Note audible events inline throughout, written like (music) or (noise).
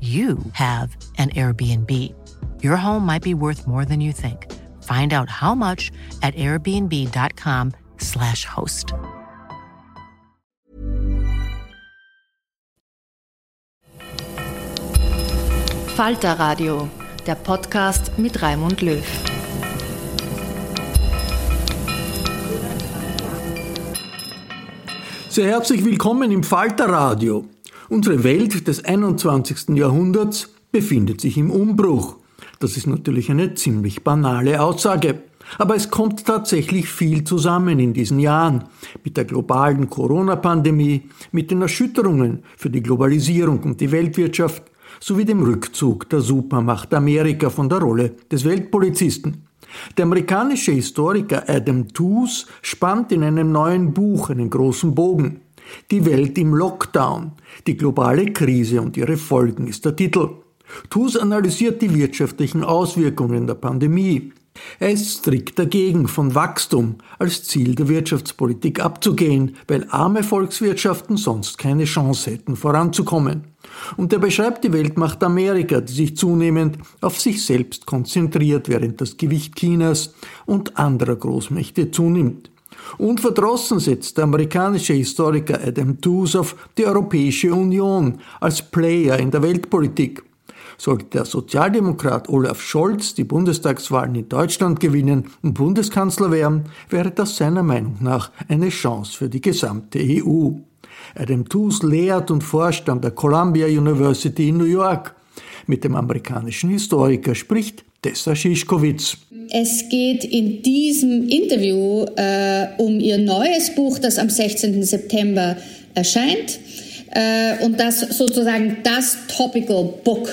you have an Airbnb. Your home might be worth more than you think. Find out how much at airbnb.com/slash host. Falter Radio, der Podcast mit Raimund Löw. Sehr herzlich willkommen im Falter Radio. Unsere Welt des 21. Jahrhunderts befindet sich im Umbruch. Das ist natürlich eine ziemlich banale Aussage. Aber es kommt tatsächlich viel zusammen in diesen Jahren. Mit der globalen Corona-Pandemie, mit den Erschütterungen für die Globalisierung und die Weltwirtschaft sowie dem Rückzug der Supermacht Amerika von der Rolle des Weltpolizisten. Der amerikanische Historiker Adam Tooze spannt in einem neuen Buch einen großen Bogen. Die Welt im Lockdown, die globale Krise und ihre Folgen ist der Titel. TUS analysiert die wirtschaftlichen Auswirkungen der Pandemie. Er ist strikt dagegen, von Wachstum als Ziel der Wirtschaftspolitik abzugehen, weil arme Volkswirtschaften sonst keine Chance hätten, voranzukommen. Und er beschreibt die Weltmacht Amerika, die sich zunehmend auf sich selbst konzentriert, während das Gewicht Chinas und anderer Großmächte zunimmt. Unverdrossen setzt der amerikanische Historiker Adam auf die Europäische Union als Player in der Weltpolitik. Sollte der Sozialdemokrat Olaf Scholz die Bundestagswahlen in Deutschland gewinnen und Bundeskanzler werden, wäre das seiner Meinung nach eine Chance für die gesamte EU. Adam Tooze lehrt und forscht an der Columbia University in New York. Mit dem amerikanischen Historiker spricht Tessa Schischkowitz. Es geht in diesem Interview äh, um ihr neues Buch, das am 16. September erscheint. Äh, und das sozusagen das Topical Book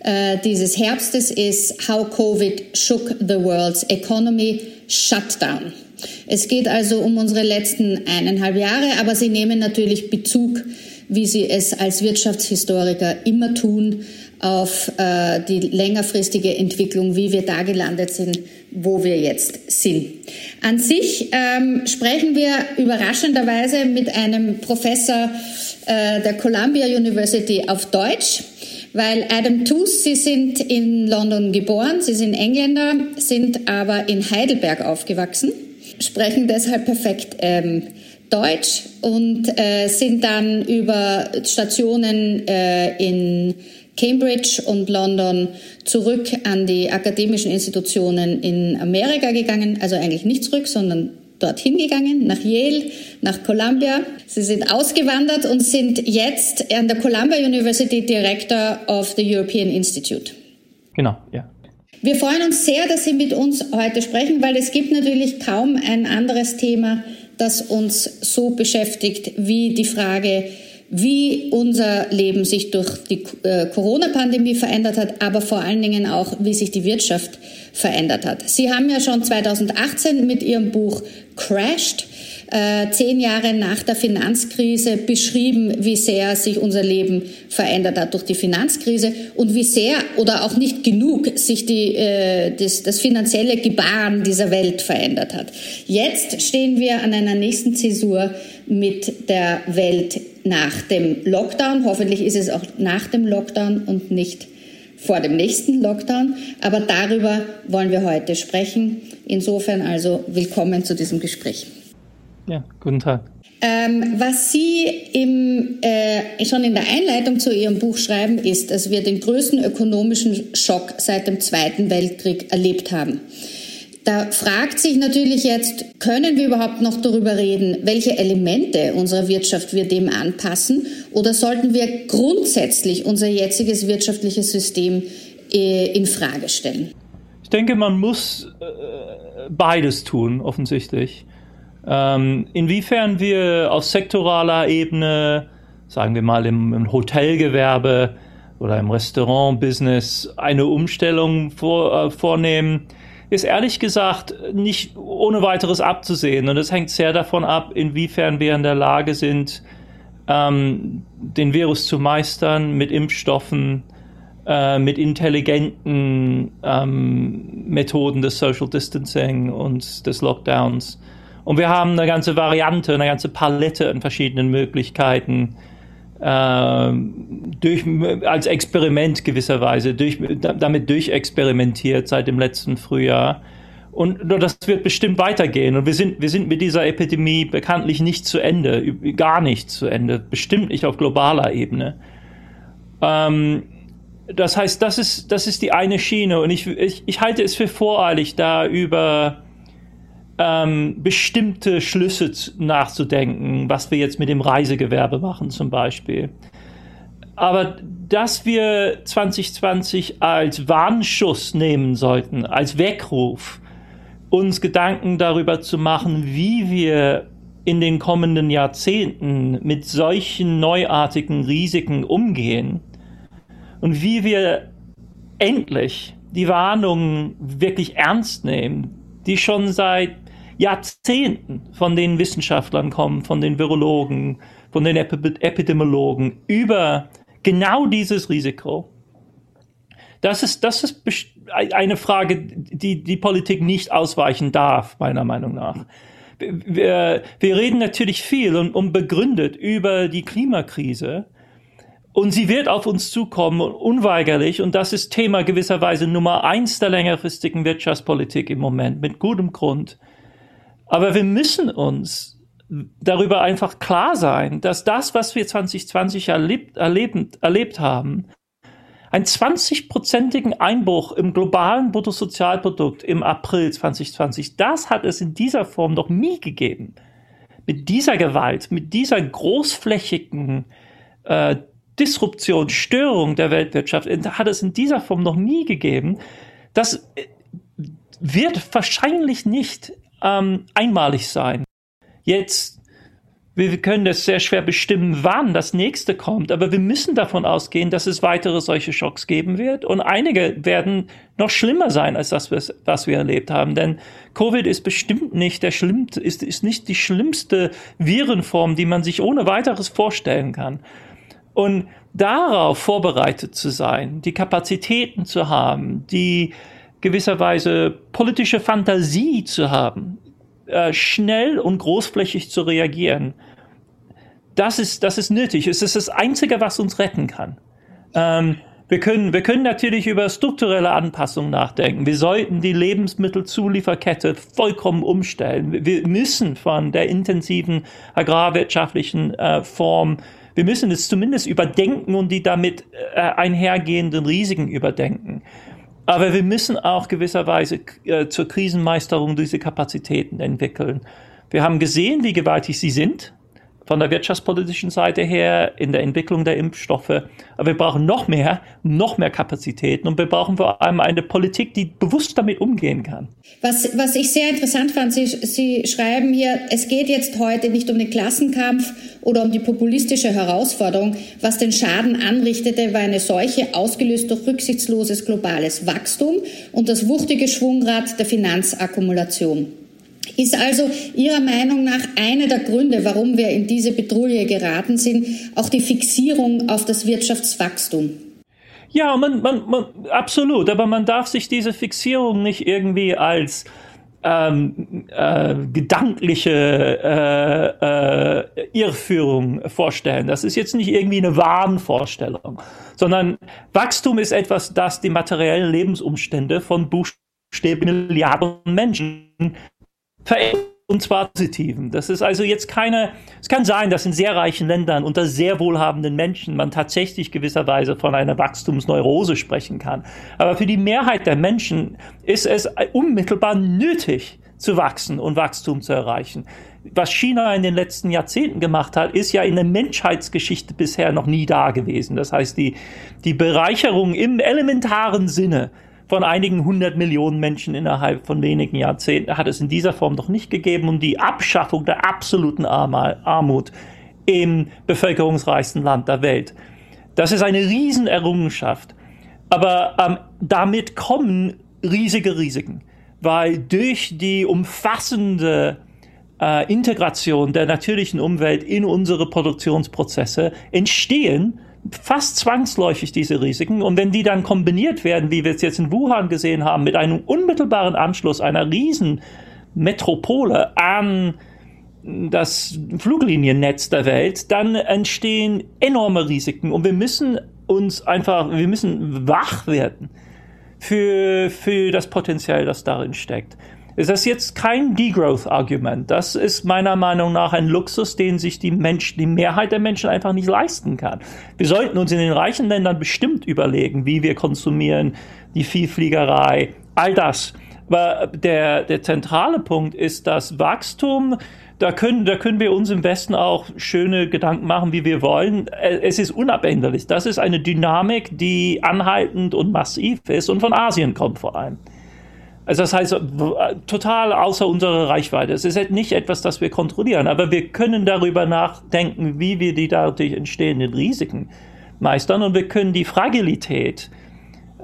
äh, dieses Herbstes ist How Covid Shook the World's Economy Shutdown. Es geht also um unsere letzten eineinhalb Jahre, aber sie nehmen natürlich Bezug, wie sie es als Wirtschaftshistoriker immer tun, auf äh, die längerfristige Entwicklung, wie wir da gelandet sind, wo wir jetzt sind. An sich ähm, sprechen wir überraschenderweise mit einem Professor äh, der Columbia University auf Deutsch, weil Adam Tooze, Sie sind in London geboren, Sie sind Engländer, sind aber in Heidelberg aufgewachsen, sprechen deshalb perfekt ähm, Deutsch und äh, sind dann über Stationen äh, in Cambridge und London zurück an die akademischen Institutionen in Amerika gegangen, also eigentlich nicht zurück, sondern dorthin gegangen, nach Yale, nach Columbia. Sie sind ausgewandert und sind jetzt an der Columbia University Director of the European Institute. Genau, ja. Wir freuen uns sehr, dass Sie mit uns heute sprechen, weil es gibt natürlich kaum ein anderes Thema, das uns so beschäftigt wie die Frage, wie unser Leben sich durch die äh, Corona-Pandemie verändert hat, aber vor allen Dingen auch, wie sich die Wirtschaft verändert hat. Sie haben ja schon 2018 mit Ihrem Buch Crashed äh, zehn Jahre nach der Finanzkrise beschrieben, wie sehr sich unser Leben verändert hat durch die Finanzkrise und wie sehr oder auch nicht genug sich die, äh, das, das finanzielle Gebaren dieser Welt verändert hat. Jetzt stehen wir an einer nächsten Zäsur mit der Welt nach dem Lockdown. Hoffentlich ist es auch nach dem Lockdown und nicht vor dem nächsten Lockdown. Aber darüber wollen wir heute sprechen. Insofern also willkommen zu diesem Gespräch. Ja, guten Tag. Ähm, was Sie im, äh, schon in der Einleitung zu Ihrem Buch schreiben, ist, dass wir den größten ökonomischen Schock seit dem Zweiten Weltkrieg erlebt haben. Da fragt sich natürlich jetzt, können wir überhaupt noch darüber reden, welche Elemente unserer Wirtschaft wir dem anpassen oder sollten wir grundsätzlich unser jetziges wirtschaftliches System äh, in Frage stellen? Ich denke, man muss äh, beides tun, offensichtlich. Ähm, inwiefern wir auf sektoraler Ebene, sagen wir mal im, Hotelgewerbe oder im Restaurantbusiness, eine Umstellung äh, vornehmen, ist ehrlich gesagt nicht ohne weiteres abzusehen. Und es hängt sehr davon ab, inwiefern wir in der Lage sind, ähm, den Virus zu meistern mit Impfstoffen, äh, mit intelligenten ähm, Methoden des Social Distancing und des Lockdowns. Und wir haben eine ganze Variante, eine ganze Palette an verschiedenen Möglichkeiten, durch, als Experiment gewisserweise, durch, damit durchexperimentiert seit dem letzten Frühjahr. Und das wird bestimmt weitergehen. Und wir sind, wir sind mit dieser Epidemie bekanntlich nicht zu Ende, gar nicht zu Ende, bestimmt nicht auf globaler Ebene. Ähm, das heißt, das ist, das ist die eine Schiene. Und ich, ich, ich halte es für voreilig, da über ähm, bestimmte Schlüsse nachzudenken, was wir jetzt mit dem Reisegewerbe machen zum Beispiel. Aber dass wir 2020 als Warnschuss nehmen sollten, als Weckruf, uns Gedanken darüber zu machen, wie wir in den kommenden Jahrzehnten mit solchen neuartigen Risiken umgehen und wie wir endlich die Warnungen wirklich ernst nehmen, die schon seit Jahrzehnten von den Wissenschaftlern kommen, von den Virologen, von den Epidemiologen über genau dieses Risiko. Das ist, das ist eine Frage, die die Politik nicht ausweichen darf, meiner Meinung nach. Wir, wir reden natürlich viel und, und begründet über die Klimakrise. Und sie wird auf uns zukommen, unweigerlich. Und das ist Thema gewisserweise Nummer eins der längerfristigen Wirtschaftspolitik im Moment, mit gutem Grund. Aber wir müssen uns darüber einfach klar sein, dass das, was wir 2020 erlebt, erlebt, erlebt haben, einen 20-prozentigen Einbruch im globalen Bruttosozialprodukt im April 2020, das hat es in dieser Form noch nie gegeben. Mit dieser Gewalt, mit dieser großflächigen äh, Disruption, Störung der Weltwirtschaft hat es in dieser Form noch nie gegeben. Das äh, wird wahrscheinlich nicht ähm, einmalig sein. Jetzt, wir können das sehr schwer bestimmen, wann das nächste kommt, aber wir müssen davon ausgehen, dass es weitere solche Schocks geben wird und einige werden noch schlimmer sein als das, was wir erlebt haben. Denn Covid ist bestimmt nicht der schlimmste, ist, ist nicht die schlimmste Virenform, die man sich ohne weiteres vorstellen kann. Und darauf vorbereitet zu sein, die Kapazitäten zu haben, die gewisserweise politische Fantasie zu haben, äh, schnell und großflächig zu reagieren. Das ist, das ist nötig. Es ist das Einzige, was uns retten kann. Ähm, wir können, wir können natürlich über strukturelle Anpassungen nachdenken. Wir sollten die Lebensmittelzulieferkette vollkommen umstellen. Wir müssen von der intensiven agrarwirtschaftlichen äh, Form, wir müssen es zumindest überdenken und die damit äh, einhergehenden Risiken überdenken. Aber wir müssen auch gewisserweise äh, zur Krisenmeisterung diese Kapazitäten entwickeln. Wir haben gesehen, wie gewaltig sie sind. Von der wirtschaftspolitischen Seite her, in der Entwicklung der Impfstoffe. Aber wir brauchen noch mehr, noch mehr Kapazitäten und wir brauchen vor allem eine Politik, die bewusst damit umgehen kann. Was, was ich sehr interessant fand, Sie, Sie schreiben hier, es geht jetzt heute nicht um den Klassenkampf oder um die populistische Herausforderung. Was den Schaden anrichtete, war eine Seuche, ausgelöst durch rücksichtsloses globales Wachstum und das wuchtige Schwungrad der Finanzakkumulation. Ist also Ihrer Meinung nach einer der Gründe, warum wir in diese Petrouille geraten sind, auch die Fixierung auf das Wirtschaftswachstum? Ja, man, man, man, absolut. Aber man darf sich diese Fixierung nicht irgendwie als ähm, äh, gedankliche äh, äh, Irrführung vorstellen. Das ist jetzt nicht irgendwie eine Wahnvorstellung, sondern Wachstum ist etwas, das die materiellen Lebensumstände von buchstäblichen Milliarden Menschen verändert und zwar positiven. Das ist also jetzt keine, es kann sein, dass in sehr reichen Ländern unter sehr wohlhabenden Menschen man tatsächlich gewisserweise von einer Wachstumsneurose sprechen kann. Aber für die Mehrheit der Menschen ist es unmittelbar nötig zu wachsen und Wachstum zu erreichen. Was China in den letzten Jahrzehnten gemacht hat, ist ja in der Menschheitsgeschichte bisher noch nie da gewesen. Das heißt, die, die Bereicherung im elementaren Sinne von einigen hundert Millionen Menschen innerhalb von wenigen Jahrzehnten hat es in dieser Form noch nicht gegeben und die Abschaffung der absoluten Armut im bevölkerungsreichsten Land der Welt. Das ist eine Riesenerrungenschaft. Aber ähm, damit kommen riesige Risiken, weil durch die umfassende äh, Integration der natürlichen Umwelt in unsere Produktionsprozesse entstehen fast zwangsläufig diese Risiken. Und wenn die dann kombiniert werden, wie wir es jetzt in Wuhan gesehen haben, mit einem unmittelbaren Anschluss einer riesen Metropole an das Flugliniennetz der Welt, dann entstehen enorme Risiken. Und wir müssen uns einfach, wir müssen wach werden für, für das Potenzial, das darin steckt ist das jetzt kein Degrowth-Argument. Das ist meiner Meinung nach ein Luxus, den sich die Menschen, die Mehrheit der Menschen einfach nicht leisten kann. Wir sollten uns in den reichen Ländern bestimmt überlegen, wie wir konsumieren, die Vielfliegerei, all das. Aber der, der zentrale Punkt ist das Wachstum. Da können, da können wir uns im Westen auch schöne Gedanken machen, wie wir wollen. Es ist unabänderlich. Das ist eine Dynamik, die anhaltend und massiv ist und von Asien kommt vor allem. Also das heißt, total außer unserer Reichweite. Es ist halt nicht etwas, das wir kontrollieren, aber wir können darüber nachdenken, wie wir die dadurch entstehenden Risiken meistern und wir können die Fragilität äh,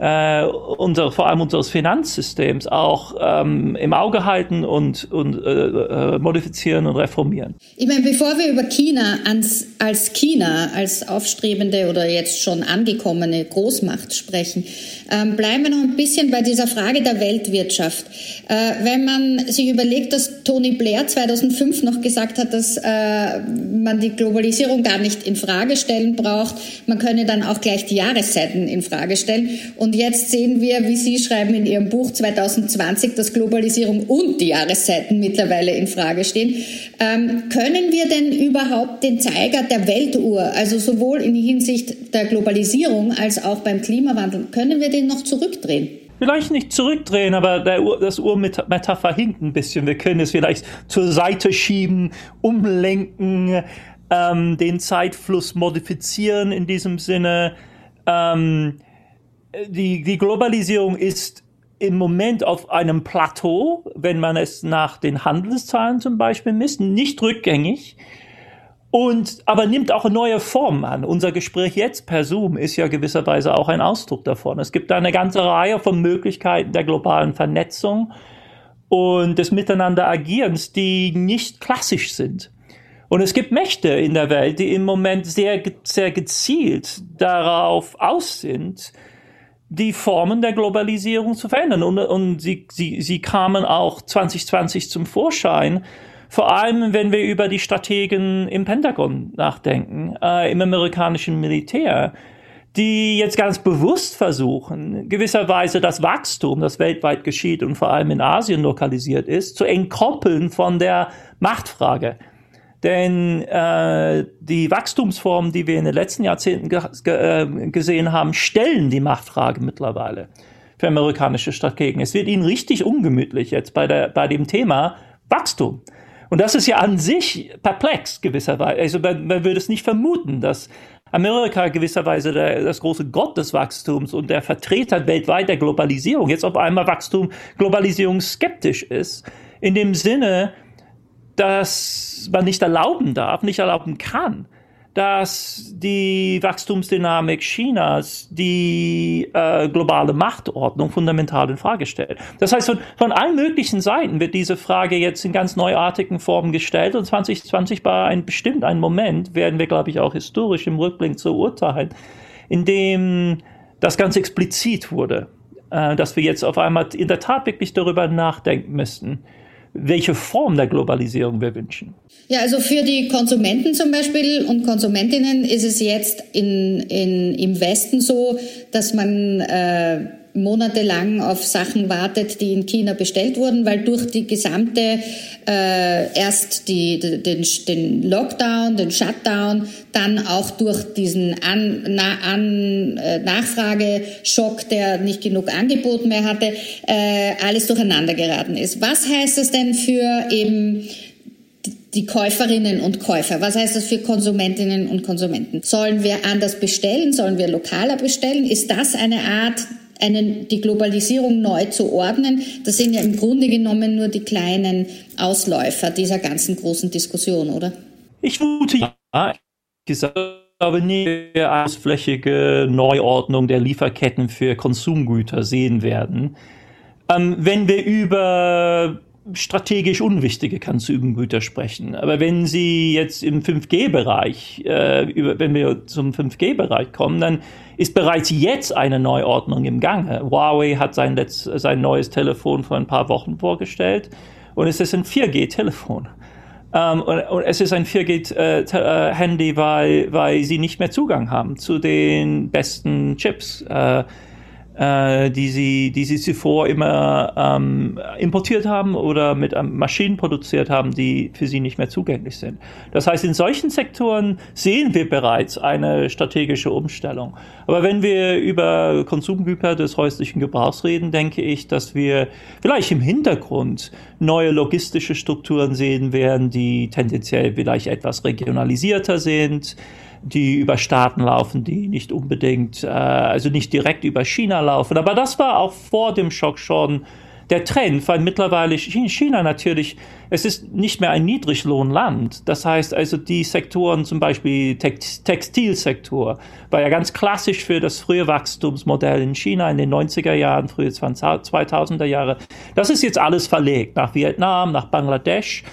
unser, vor allem unseres Finanzsystems auch ähm, im Auge halten und, und äh, äh, modifizieren und reformieren. Ich meine, bevor wir über China ans, als China, als aufstrebende oder jetzt schon angekommene Großmacht sprechen, ähm, bleiben wir noch ein bisschen bei dieser Frage der Weltwirtschaft. Äh, wenn man sich überlegt, dass Tony Blair 2005 noch gesagt hat, dass äh, man die Globalisierung gar nicht in Frage stellen braucht, man könne dann auch gleich die Jahreszeiten in Frage stellen und und jetzt sehen wir, wie Sie schreiben in Ihrem Buch 2020, dass Globalisierung und die Jahreszeiten mittlerweile in Frage stehen. Ähm, können wir denn überhaupt den Zeiger der Weltuhr, also sowohl in Hinsicht der Globalisierung als auch beim Klimawandel, können wir den noch zurückdrehen? vielleicht nicht zurückdrehen, aber Uhr, das Uhrmetapher hinkt ein bisschen. Wir können es vielleicht zur Seite schieben, umlenken, ähm, den Zeitfluss modifizieren in diesem Sinne. Ähm, die, die Globalisierung ist im Moment auf einem Plateau, wenn man es nach den Handelszahlen zum Beispiel misst, nicht rückgängig. Und, aber nimmt auch neue Formen an. Unser Gespräch jetzt per Zoom ist ja gewisserweise auch ein Ausdruck davon. Es gibt da eine ganze Reihe von Möglichkeiten der globalen Vernetzung und des Miteinanderagierens, die nicht klassisch sind. Und es gibt Mächte in der Welt, die im Moment sehr, sehr gezielt darauf aus sind, die Formen der Globalisierung zu verändern. Und, und sie, sie, sie kamen auch 2020 zum Vorschein, vor allem wenn wir über die Strategen im Pentagon nachdenken, äh, im amerikanischen Militär, die jetzt ganz bewusst versuchen, gewisserweise das Wachstum, das weltweit geschieht und vor allem in Asien lokalisiert ist, zu entkoppeln von der Machtfrage. Denn äh, die Wachstumsformen, die wir in den letzten Jahrzehnten ge ge äh, gesehen haben, stellen die Machtfrage mittlerweile für amerikanische Strategen. Es wird ihnen richtig ungemütlich jetzt bei, der, bei dem Thema Wachstum. Und das ist ja an sich perplex gewisserweise. Also man, man würde es nicht vermuten, dass Amerika gewisserweise der, das große Gott des Wachstums und der Vertreter weltweit der Globalisierung jetzt auf einmal Wachstum, Globalisierung skeptisch ist. In dem Sinne, dass man nicht erlauben darf, nicht erlauben kann, dass die Wachstumsdynamik Chinas die äh, globale Machtordnung fundamental in Frage stellt. Das heißt, von, von allen möglichen Seiten wird diese Frage jetzt in ganz neuartigen Formen gestellt und 2020 war ein bestimmt ein Moment, werden wir, glaube ich, auch historisch im Rückblick zu urteilen, in dem das ganz explizit wurde, äh, dass wir jetzt auf einmal in der Tat wirklich darüber nachdenken müssten welche Form der Globalisierung wir wünschen. Ja, also für die Konsumenten zum Beispiel und Konsumentinnen ist es jetzt in, in, im Westen so, dass man äh, monatelang auf Sachen wartet, die in China bestellt wurden, weil durch die gesamte äh, erst die, den, den Lockdown, den Shutdown, dann auch durch diesen an, na, an, äh, Nachfrageschock, der nicht genug Angebot mehr hatte, äh, alles durcheinander geraten ist. Was heißt das denn für eben die Käuferinnen und Käufer. Was heißt das für Konsumentinnen und Konsumenten? Sollen wir anders bestellen? Sollen wir lokaler bestellen? Ist das eine Art einen, die Globalisierung neu zu ordnen, das sind ja im Grunde genommen nur die kleinen Ausläufer dieser ganzen großen Diskussion, oder? Ich wute ja, gesagt, glaube nie eine ausflächige Neuordnung der Lieferketten für Konsumgüter sehen werden. Ähm, wenn wir über strategisch unwichtige Konsumgüter sprechen. Aber wenn Sie jetzt im 5G-Bereich, äh, wenn wir zum 5G-Bereich kommen, dann ist bereits jetzt eine Neuordnung im Gange. Huawei hat sein, Letz-, sein neues Telefon vor ein paar Wochen vorgestellt und es ist ein 4G-Telefon. Ähm, und, und, es ist ein 4G-Handy, äh, weil, weil sie nicht mehr Zugang haben zu den besten Chips. Äh, äh, die, sie, die sie zuvor immer ähm, importiert haben oder mit ähm, Maschinen produziert haben, die für sie nicht mehr zugänglich sind. Das heißt, in solchen Sektoren sehen wir bereits eine strategische Umstellung. Aber wenn wir über Konsumgüter des häuslichen Gebrauchs reden, denke ich, dass wir vielleicht im Hintergrund neue logistische Strukturen sehen werden, die tendenziell vielleicht etwas regionalisierter sind die über Staaten laufen, die nicht unbedingt, äh, also nicht direkt über China laufen. Aber das war auch vor dem Schock schon der Trend, weil mittlerweile China natürlich, es ist nicht mehr ein Niedriglohnland. Das heißt also, die Sektoren, zum Beispiel Textilsektor, war ja ganz klassisch für das frühe Wachstumsmodell in China in den 90er Jahren, frühe 2000er Jahre. Das ist jetzt alles verlegt nach Vietnam, nach Bangladesch.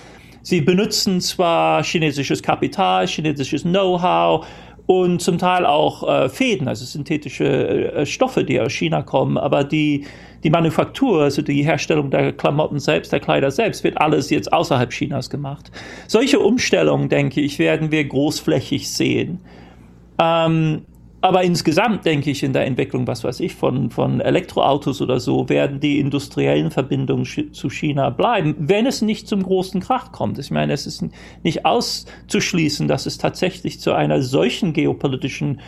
Sie benutzen zwar chinesisches Kapital, chinesisches Know-how und zum Teil auch äh, Fäden, also synthetische äh, Stoffe, die aus China kommen, aber die, die Manufaktur, also die Herstellung der Klamotten selbst, der Kleider selbst, wird alles jetzt außerhalb Chinas gemacht. Solche Umstellungen, denke ich, werden wir großflächig sehen. Ähm, aber insgesamt denke ich in der Entwicklung, was weiß ich, von, von Elektroautos oder so, werden die industriellen Verbindungen zu China bleiben, wenn es nicht zum großen Krach kommt. Ich meine, es ist nicht auszuschließen, dass es tatsächlich zu einer solchen geopolitischen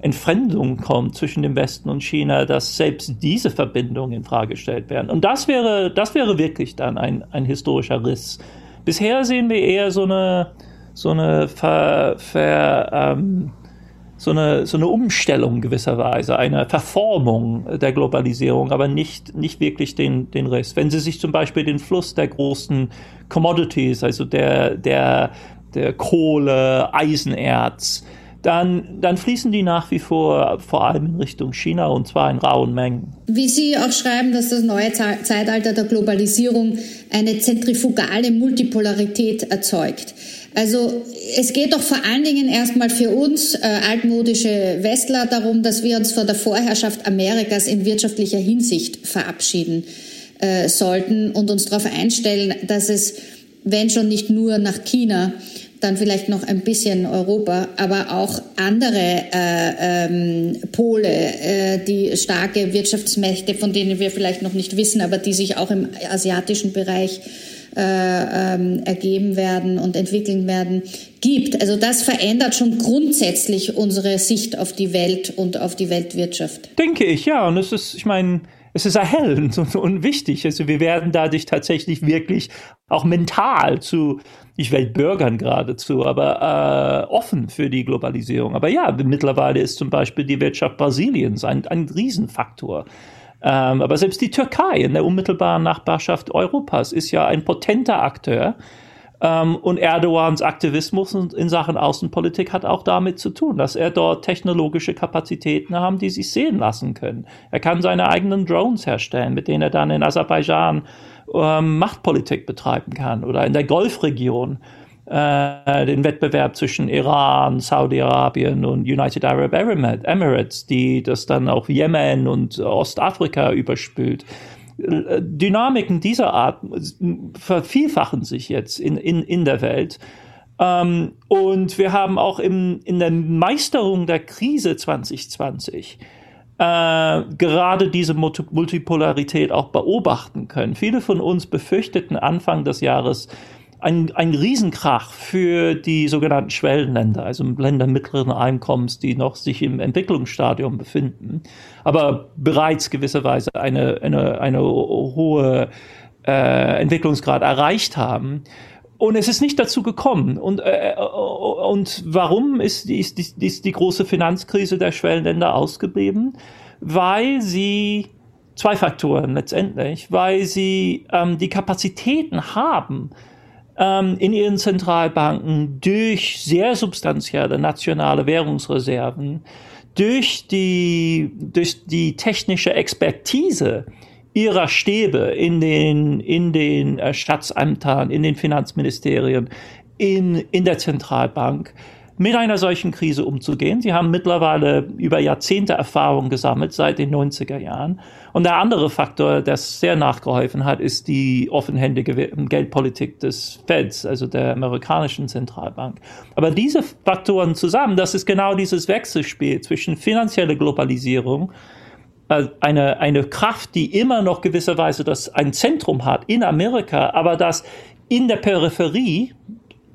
Entfremdung kommt zwischen dem Westen und China, dass selbst diese Verbindungen in Frage gestellt werden. Und das wäre, das wäre wirklich dann ein, ein historischer Riss. Bisher sehen wir eher so eine, so eine ver, ver ähm, so eine, so eine Umstellung gewisserweise, eine Verformung der Globalisierung, aber nicht, nicht wirklich den, den Rest. Wenn Sie sich zum Beispiel den Fluss der großen Commodities, also der, der, der Kohle, Eisenerz, dann, dann fließen die nach wie vor vor allem in Richtung China und zwar in rauen Mengen. Wie Sie auch schreiben, dass das neue Zeitalter der Globalisierung eine zentrifugale Multipolarität erzeugt. Also es geht doch vor allen Dingen erstmal für uns äh, altmodische Westler darum, dass wir uns von der Vorherrschaft Amerikas in wirtschaftlicher Hinsicht verabschieden äh, sollten und uns darauf einstellen, dass es, wenn schon nicht nur nach China, dann vielleicht noch ein bisschen Europa, aber auch andere äh, ähm, Pole, äh, die starke Wirtschaftsmächte, von denen wir vielleicht noch nicht wissen, aber die sich auch im asiatischen Bereich äh, ähm, ergeben werden und entwickeln werden, gibt. Also das verändert schon grundsätzlich unsere Sicht auf die Welt und auf die Weltwirtschaft. Denke ich, ja. Und es ist, ich meine, es ist erhellend und, und wichtig. Also wir werden dadurch tatsächlich wirklich auch mental zu, ich Weltbürgern geradezu, aber äh, offen für die Globalisierung. Aber ja, mittlerweile ist zum Beispiel die Wirtschaft Brasiliens ein, ein Riesenfaktor. Ähm, aber selbst die Türkei in der unmittelbaren Nachbarschaft Europas ist ja ein potenter Akteur. Ähm, und Erdogans Aktivismus in Sachen Außenpolitik hat auch damit zu tun, dass er dort technologische Kapazitäten haben, die sich sehen lassen können. Er kann seine eigenen Drones herstellen, mit denen er dann in Aserbaidschan ähm, Machtpolitik betreiben kann oder in der Golfregion äh, den Wettbewerb zwischen Iran, Saudi-Arabien und United Arab Emirates, die das dann auch Jemen und Ostafrika überspült. Dynamiken dieser Art vervielfachen sich jetzt in, in, in der Welt. Ähm, und wir haben auch im, in der Meisterung der Krise 2020 äh, gerade diese Multipolarität auch beobachten können. Viele von uns befürchteten Anfang des Jahres, ein, ein Riesenkrach für die sogenannten Schwellenländer, also Länder mittleren Einkommens, die noch sich im Entwicklungsstadium befinden, aber bereits gewisserweise eine, eine, eine hohe äh, Entwicklungsgrad erreicht haben. Und es ist nicht dazu gekommen. Und, äh, und warum ist, ist, ist, ist die große Finanzkrise der Schwellenländer ausgeblieben? Weil sie zwei Faktoren letztendlich, weil sie ähm, die Kapazitäten haben, ähm, in ihren Zentralbanken durch sehr substanzielle nationale Währungsreserven, durch die, durch die technische Expertise ihrer Stäbe in den, in den äh, Staatsämtern, in den Finanzministerien, in, in der Zentralbank mit einer solchen Krise umzugehen. Sie haben mittlerweile über Jahrzehnte Erfahrung gesammelt seit den 90er Jahren. Und der andere Faktor, der sehr nachgeholfen hat, ist die offenhändige Geldpolitik des Feds, also der amerikanischen Zentralbank. Aber diese Faktoren zusammen, das ist genau dieses Wechselspiel zwischen finanzieller Globalisierung, äh, eine, eine Kraft, die immer noch gewisserweise das ein Zentrum hat in Amerika, aber das in der Peripherie,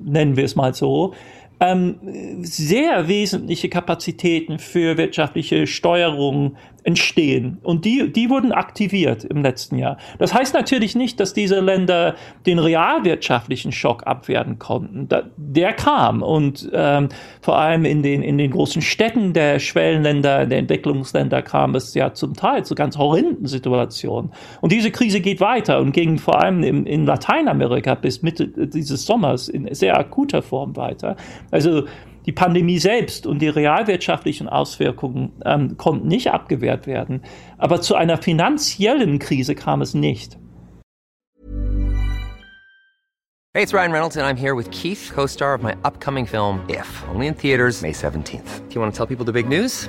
nennen wir es mal so, ähm, sehr wesentliche Kapazitäten für wirtschaftliche Steuerung entstehen. Und die, die wurden aktiviert im letzten Jahr. Das heißt natürlich nicht, dass diese Länder den realwirtschaftlichen Schock abwehren konnten. Da, der kam und ähm, vor allem in den, in den großen Städten der Schwellenländer, der Entwicklungsländer kam es ja zum Teil zu ganz horrenden Situationen. Und diese Krise geht weiter und ging vor allem in, in Lateinamerika bis Mitte dieses Sommers in sehr akuter Form weiter. Also die Pandemie selbst und die realwirtschaftlichen Auswirkungen ähm, konnten nicht abgewehrt werden. Aber zu einer finanziellen Krise kam es nicht. Hey, it's Ryan Reynolds and I'm here with Keith, co-star of my upcoming film If, only in theaters May 17th. Do you want to tell people the big news?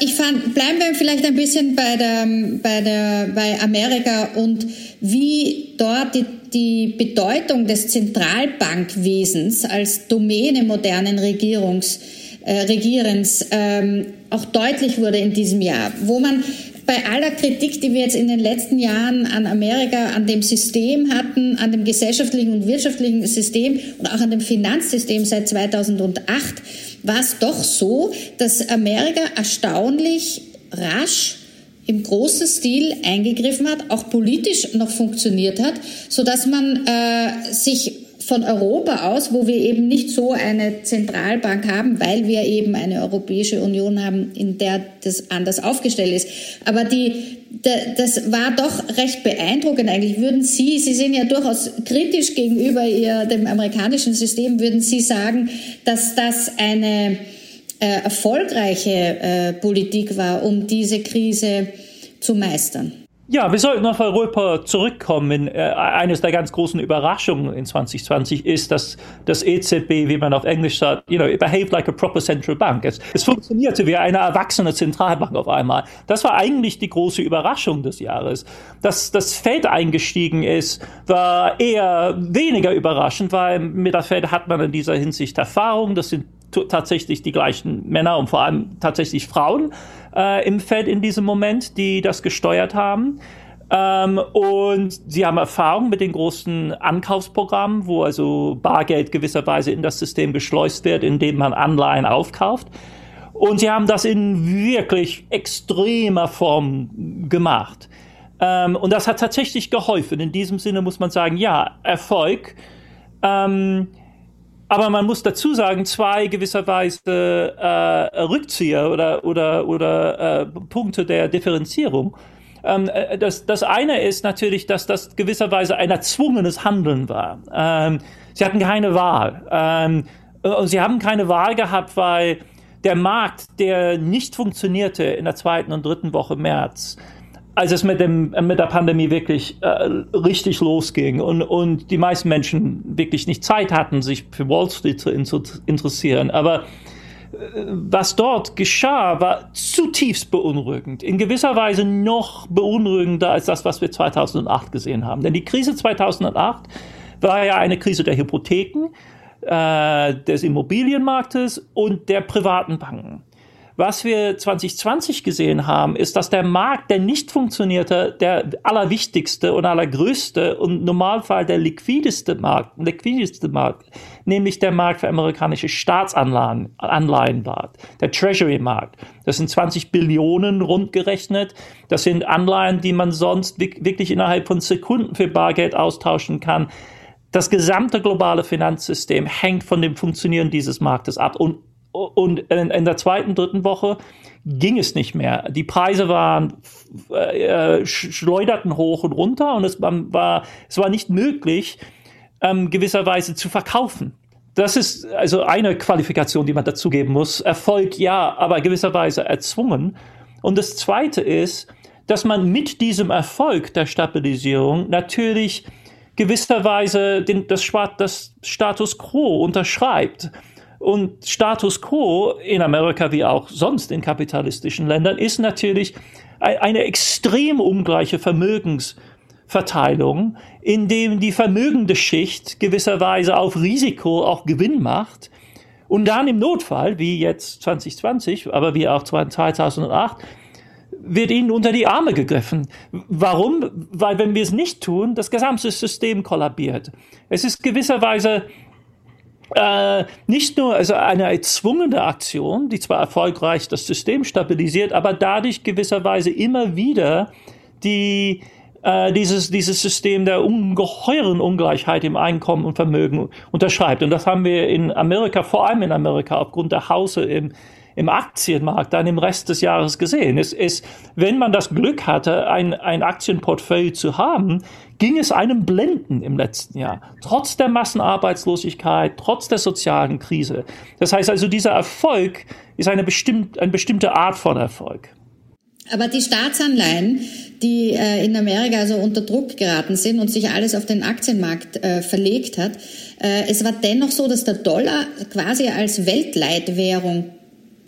Ich fand, bleiben wir vielleicht ein bisschen bei, der, bei, der, bei Amerika und wie dort die, die Bedeutung des Zentralbankwesens als Domäne modernen Regierungs, äh, Regierens ähm, auch deutlich wurde in diesem Jahr, wo man bei aller Kritik, die wir jetzt in den letzten Jahren an Amerika, an dem System hatten, an dem gesellschaftlichen und wirtschaftlichen System und auch an dem Finanzsystem seit 2008, war es doch so, dass Amerika erstaunlich rasch im großen Stil eingegriffen hat, auch politisch noch funktioniert hat, so dass man äh, sich von Europa aus, wo wir eben nicht so eine Zentralbank haben, weil wir eben eine Europäische Union haben, in der das anders aufgestellt ist. Aber die, das war doch recht beeindruckend eigentlich. Würden Sie, Sie sind ja durchaus kritisch gegenüber ihr, dem amerikanischen System, würden Sie sagen, dass das eine äh, erfolgreiche äh, Politik war, um diese Krise zu meistern? Ja, wir sollten auf Europa zurückkommen. Äh, eines der ganz großen Überraschungen in 2020 ist, dass das EZB, wie man auf Englisch sagt, you know, it behaved like a proper central bank. Es, es funktionierte wie eine erwachsene Zentralbank auf einmal. Das war eigentlich die große Überraschung des Jahres. Dass das Fed eingestiegen ist, war eher weniger überraschend, weil mit der Fed hat man in dieser Hinsicht Erfahrung. Das sind tatsächlich die gleichen Männer und vor allem tatsächlich Frauen äh, im Fed in diesem Moment, die das gesteuert haben. Ähm, und sie haben Erfahrung mit den großen Ankaufsprogrammen, wo also Bargeld gewisserweise in das System geschleust wird, indem man Anleihen aufkauft. Und sie haben das in wirklich extremer Form gemacht. Ähm, und das hat tatsächlich geholfen. In diesem Sinne muss man sagen, ja, Erfolg. Ähm, aber man muss dazu sagen, zwei gewisserweise äh, Rückzieher oder, oder, oder äh, Punkte der Differenzierung. Ähm, äh, das, das eine ist natürlich, dass das gewisserweise ein erzwungenes Handeln war. Ähm, sie hatten keine Wahl. Ähm, und sie haben keine Wahl gehabt, weil der Markt, der nicht funktionierte in der zweiten und dritten Woche März, als es mit, dem, mit der Pandemie wirklich äh, richtig losging und, und die meisten Menschen wirklich nicht Zeit hatten, sich für Wall Street zu interessieren. Aber äh, was dort geschah, war zutiefst beunruhigend. In gewisser Weise noch beunruhigender als das, was wir 2008 gesehen haben. Denn die Krise 2008 war ja eine Krise der Hypotheken, äh, des Immobilienmarktes und der privaten Banken. Was wir 2020 gesehen haben, ist, dass der Markt, der nicht funktionierte, der allerwichtigste und allergrößte und Normalfall der liquideste Markt, liquideste Markt, nämlich der Markt für amerikanische Staatsanleihen Anleihen war, der Treasury-Markt. Das sind 20 Billionen rundgerechnet. Das sind Anleihen, die man sonst wirklich innerhalb von Sekunden für Bargeld austauschen kann. Das gesamte globale Finanzsystem hängt von dem Funktionieren dieses Marktes ab. Und und in, der zweiten, dritten Woche ging es nicht mehr. Die Preise waren äh, schleuderten hoch und runter und es war, es war nicht möglich, ähm, gewisserweise zu verkaufen. Das ist also eine Qualifikation, die man dazugeben muss. Erfolg ja, aber gewisserweise erzwungen. Und das Zweite ist, dass man mit diesem Erfolg der Stabilisierung natürlich gewisserweise den, das, das Status quo unterschreibt. Und Status quo in Amerika wie auch sonst in kapitalistischen Ländern ist natürlich eine extrem ungleiche Vermögensverteilung, in dem die vermögende Schicht gewisserweise auf Risiko auch Gewinn macht und dann im Notfall, wie jetzt 2020, aber wie auch 2008, wird ihnen unter die Arme gegriffen. Warum? Weil wenn wir es nicht tun, das gesamte System kollabiert. Es ist gewisserweise äh, nicht nur also eine erzwungene Aktion, die zwar erfolgreich das System stabilisiert, aber dadurch gewisserweise immer wieder die äh, dieses, dieses System der ungeheuren Ungleichheit im Einkommen und Vermögen unterschreibt. Und das haben wir in Amerika, vor allem in Amerika, aufgrund der Hause im, im Aktienmarkt dann im Rest des Jahres gesehen. Es ist, wenn man das Glück hatte, ein, ein Aktienportfolio zu haben, ging es einem blenden im letzten Jahr. Trotz der Massenarbeitslosigkeit, trotz der sozialen Krise. Das heißt also, dieser Erfolg ist eine, bestimmt, eine bestimmte Art von Erfolg. Aber die Staatsanleihen, die äh, in Amerika also unter Druck geraten sind und sich alles auf den Aktienmarkt äh, verlegt hat, äh, es war dennoch so, dass der Dollar quasi als Weltleitwährung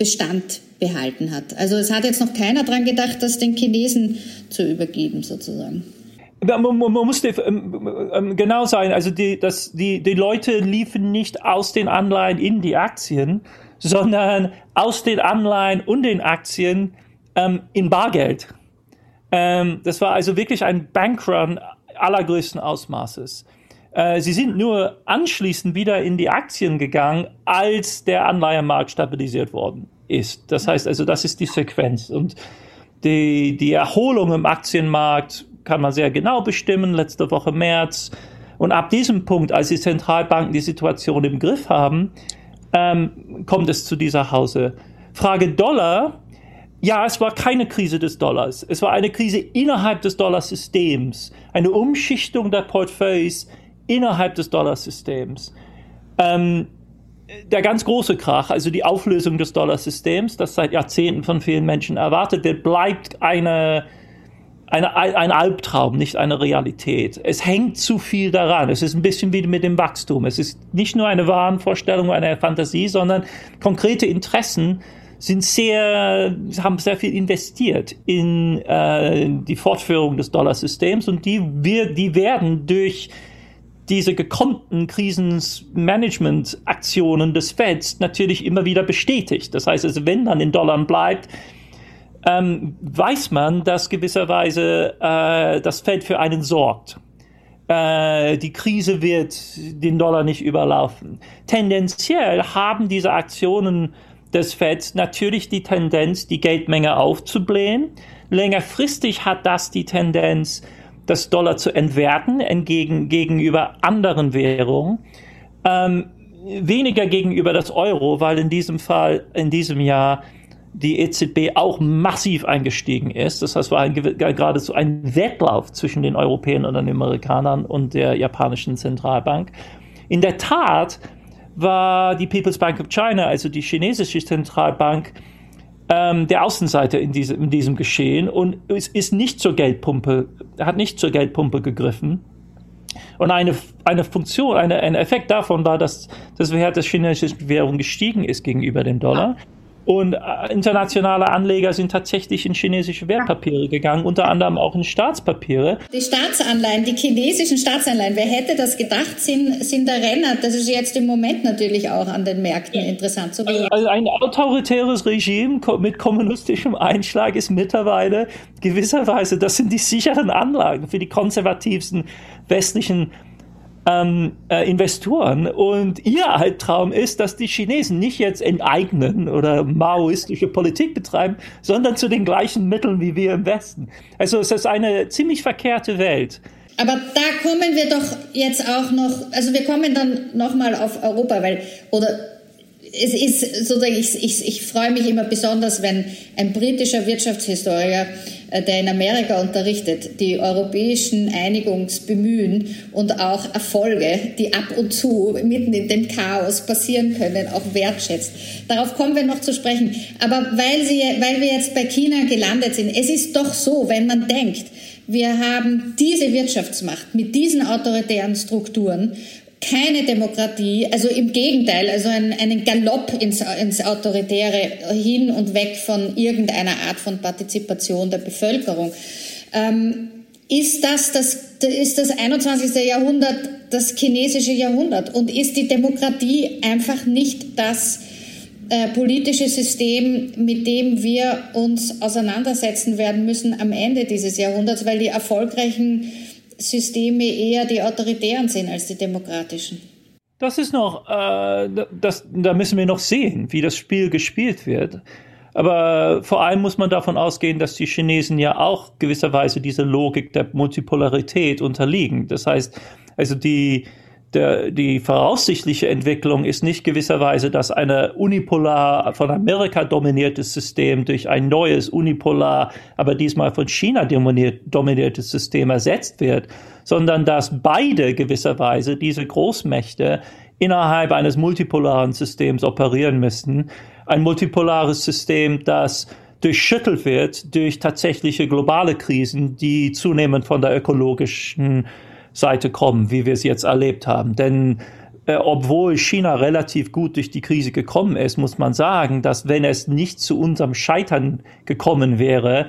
Bestand behalten hat. Also es hat jetzt noch keiner dran gedacht, das den Chinesen zu übergeben, sozusagen. Man, musste ähm, ähm, genau sein, also die, das, die, die Leute liefen nicht aus den Anleihen in die Aktien, sondern aus den Anleihen und den Aktien ähm, in Bargeld. Ähm, das war also wirklich ein Bankrun allergrößten Ausmaßes. Äh, sie sind nur anschließend wieder in die Aktien gegangen, als der Anleihenmarkt stabilisiert worden ist. Das heißt also, das ist die Sequenz. Und die, die Erholung im Aktienmarkt kann man sehr genau bestimmen, letzte Woche März. Und ab diesem Punkt, als die Zentralbanken die Situation im Griff haben, ähm, kommt es zu dieser Hause. Frage Dollar. Ja, es war keine Krise des Dollars. Es war eine Krise innerhalb des Dollarsystems. Eine Umschichtung der Portfolios innerhalb des Dollarsystems. Ähm, der ganz große Krach, also die Auflösung des Dollarsystems, das seit Jahrzehnten von vielen Menschen erwartet wird, bleibt eine, eine, ein Albtraum, nicht eine Realität. Es hängt zu viel daran. Es ist ein bisschen wie mit dem Wachstum. Es ist nicht nur eine Wahnvorstellung, eine Fantasie, sondern konkrete Interessen sind sehr, haben sehr viel investiert in äh, die Fortführung des Dollarsystems und die, wir, die werden durch diese gekonnten Krisenmanagement-Aktionen des Feds natürlich immer wieder bestätigt. Das heißt, also, wenn man in Dollar bleibt, ähm, weiß man, dass gewisserweise äh, das Fed für einen sorgt. Äh, die Krise wird den Dollar nicht überlaufen. Tendenziell haben diese Aktionen des Feds natürlich die Tendenz, die Geldmenge aufzublähen. Längerfristig hat das die Tendenz, das Dollar zu entwerten entgegen, gegenüber anderen Währungen. Ähm, weniger gegenüber das Euro, weil in diesem Fall, in diesem Jahr die EZB auch massiv eingestiegen ist. Das heißt, war ein, geradezu ein Wettlauf zwischen den Europäern und den Amerikanern und der japanischen Zentralbank. In der Tat war die People's Bank of China, also die chinesische Zentralbank, ähm, der Außenseiter in, diese, in diesem Geschehen und es ist nicht zur Geldpumpe, hat nicht zur Geldpumpe gegriffen. Und eine, eine Funktion, eine, ein Effekt davon war, dass das Wert der chinesischen Währung gestiegen ist gegenüber dem Dollar. Ah. Und äh, internationale Anleger sind tatsächlich in chinesische Wertpapiere gegangen, unter anderem auch in Staatspapiere. Die Staatsanleihen, die chinesischen Staatsanleihen, wer hätte das gedacht, sind, sind der Renner. Das ist jetzt im Moment natürlich auch an den Märkten interessant zu beobachten. Also ein autoritäres Regime mit kommunistischem Einschlag ist mittlerweile gewisserweise, das sind die sicheren Anlagen für die konservativsten westlichen ähm, äh, Investoren. Und ihr Albtraum ist, dass die Chinesen nicht jetzt enteignen oder maoistische Politik betreiben, sondern zu den gleichen Mitteln wie wir im Westen. Also es ist eine ziemlich verkehrte Welt. Aber da kommen wir doch jetzt auch noch, also wir kommen dann nochmal auf Europa, weil, oder es ist sozusagen, ich, ich, ich freue mich immer besonders, wenn ein britischer Wirtschaftshistoriker, äh, der in Amerika unterrichtet, die europäischen Einigungsbemühen und auch Erfolge, die ab und zu mitten in dem Chaos passieren können, auch wertschätzt. Darauf kommen wir noch zu sprechen. Aber weil, Sie, weil wir jetzt bei China gelandet sind, es ist doch so, wenn man denkt, wir haben diese Wirtschaftsmacht mit diesen autoritären Strukturen keine Demokratie, also im Gegenteil, also ein, einen Galopp ins, ins Autoritäre hin und weg von irgendeiner Art von Partizipation der Bevölkerung. Ähm, ist das, das, ist das 21. Jahrhundert das chinesische Jahrhundert und ist die Demokratie einfach nicht das äh, politische System, mit dem wir uns auseinandersetzen werden müssen am Ende dieses Jahrhunderts, weil die erfolgreichen Systeme eher die autoritären sind als die demokratischen. Das ist noch, äh, das, da müssen wir noch sehen, wie das Spiel gespielt wird. Aber vor allem muss man davon ausgehen, dass die Chinesen ja auch gewisserweise dieser Logik der Multipolarität unterliegen. Das heißt, also die, der, die voraussichtliche Entwicklung ist nicht gewisserweise, dass ein unipolar von Amerika dominiertes System durch ein neues unipolar, aber diesmal von China dominiert, dominiertes System ersetzt wird, sondern dass beide gewisserweise diese Großmächte innerhalb eines multipolaren Systems operieren müssen. Ein multipolares System, das durchschüttelt wird durch tatsächliche globale Krisen, die zunehmend von der ökologischen Seite kommen, wie wir es jetzt erlebt haben. Denn äh, obwohl China relativ gut durch die Krise gekommen ist, muss man sagen, dass wenn es nicht zu unserem Scheitern gekommen wäre,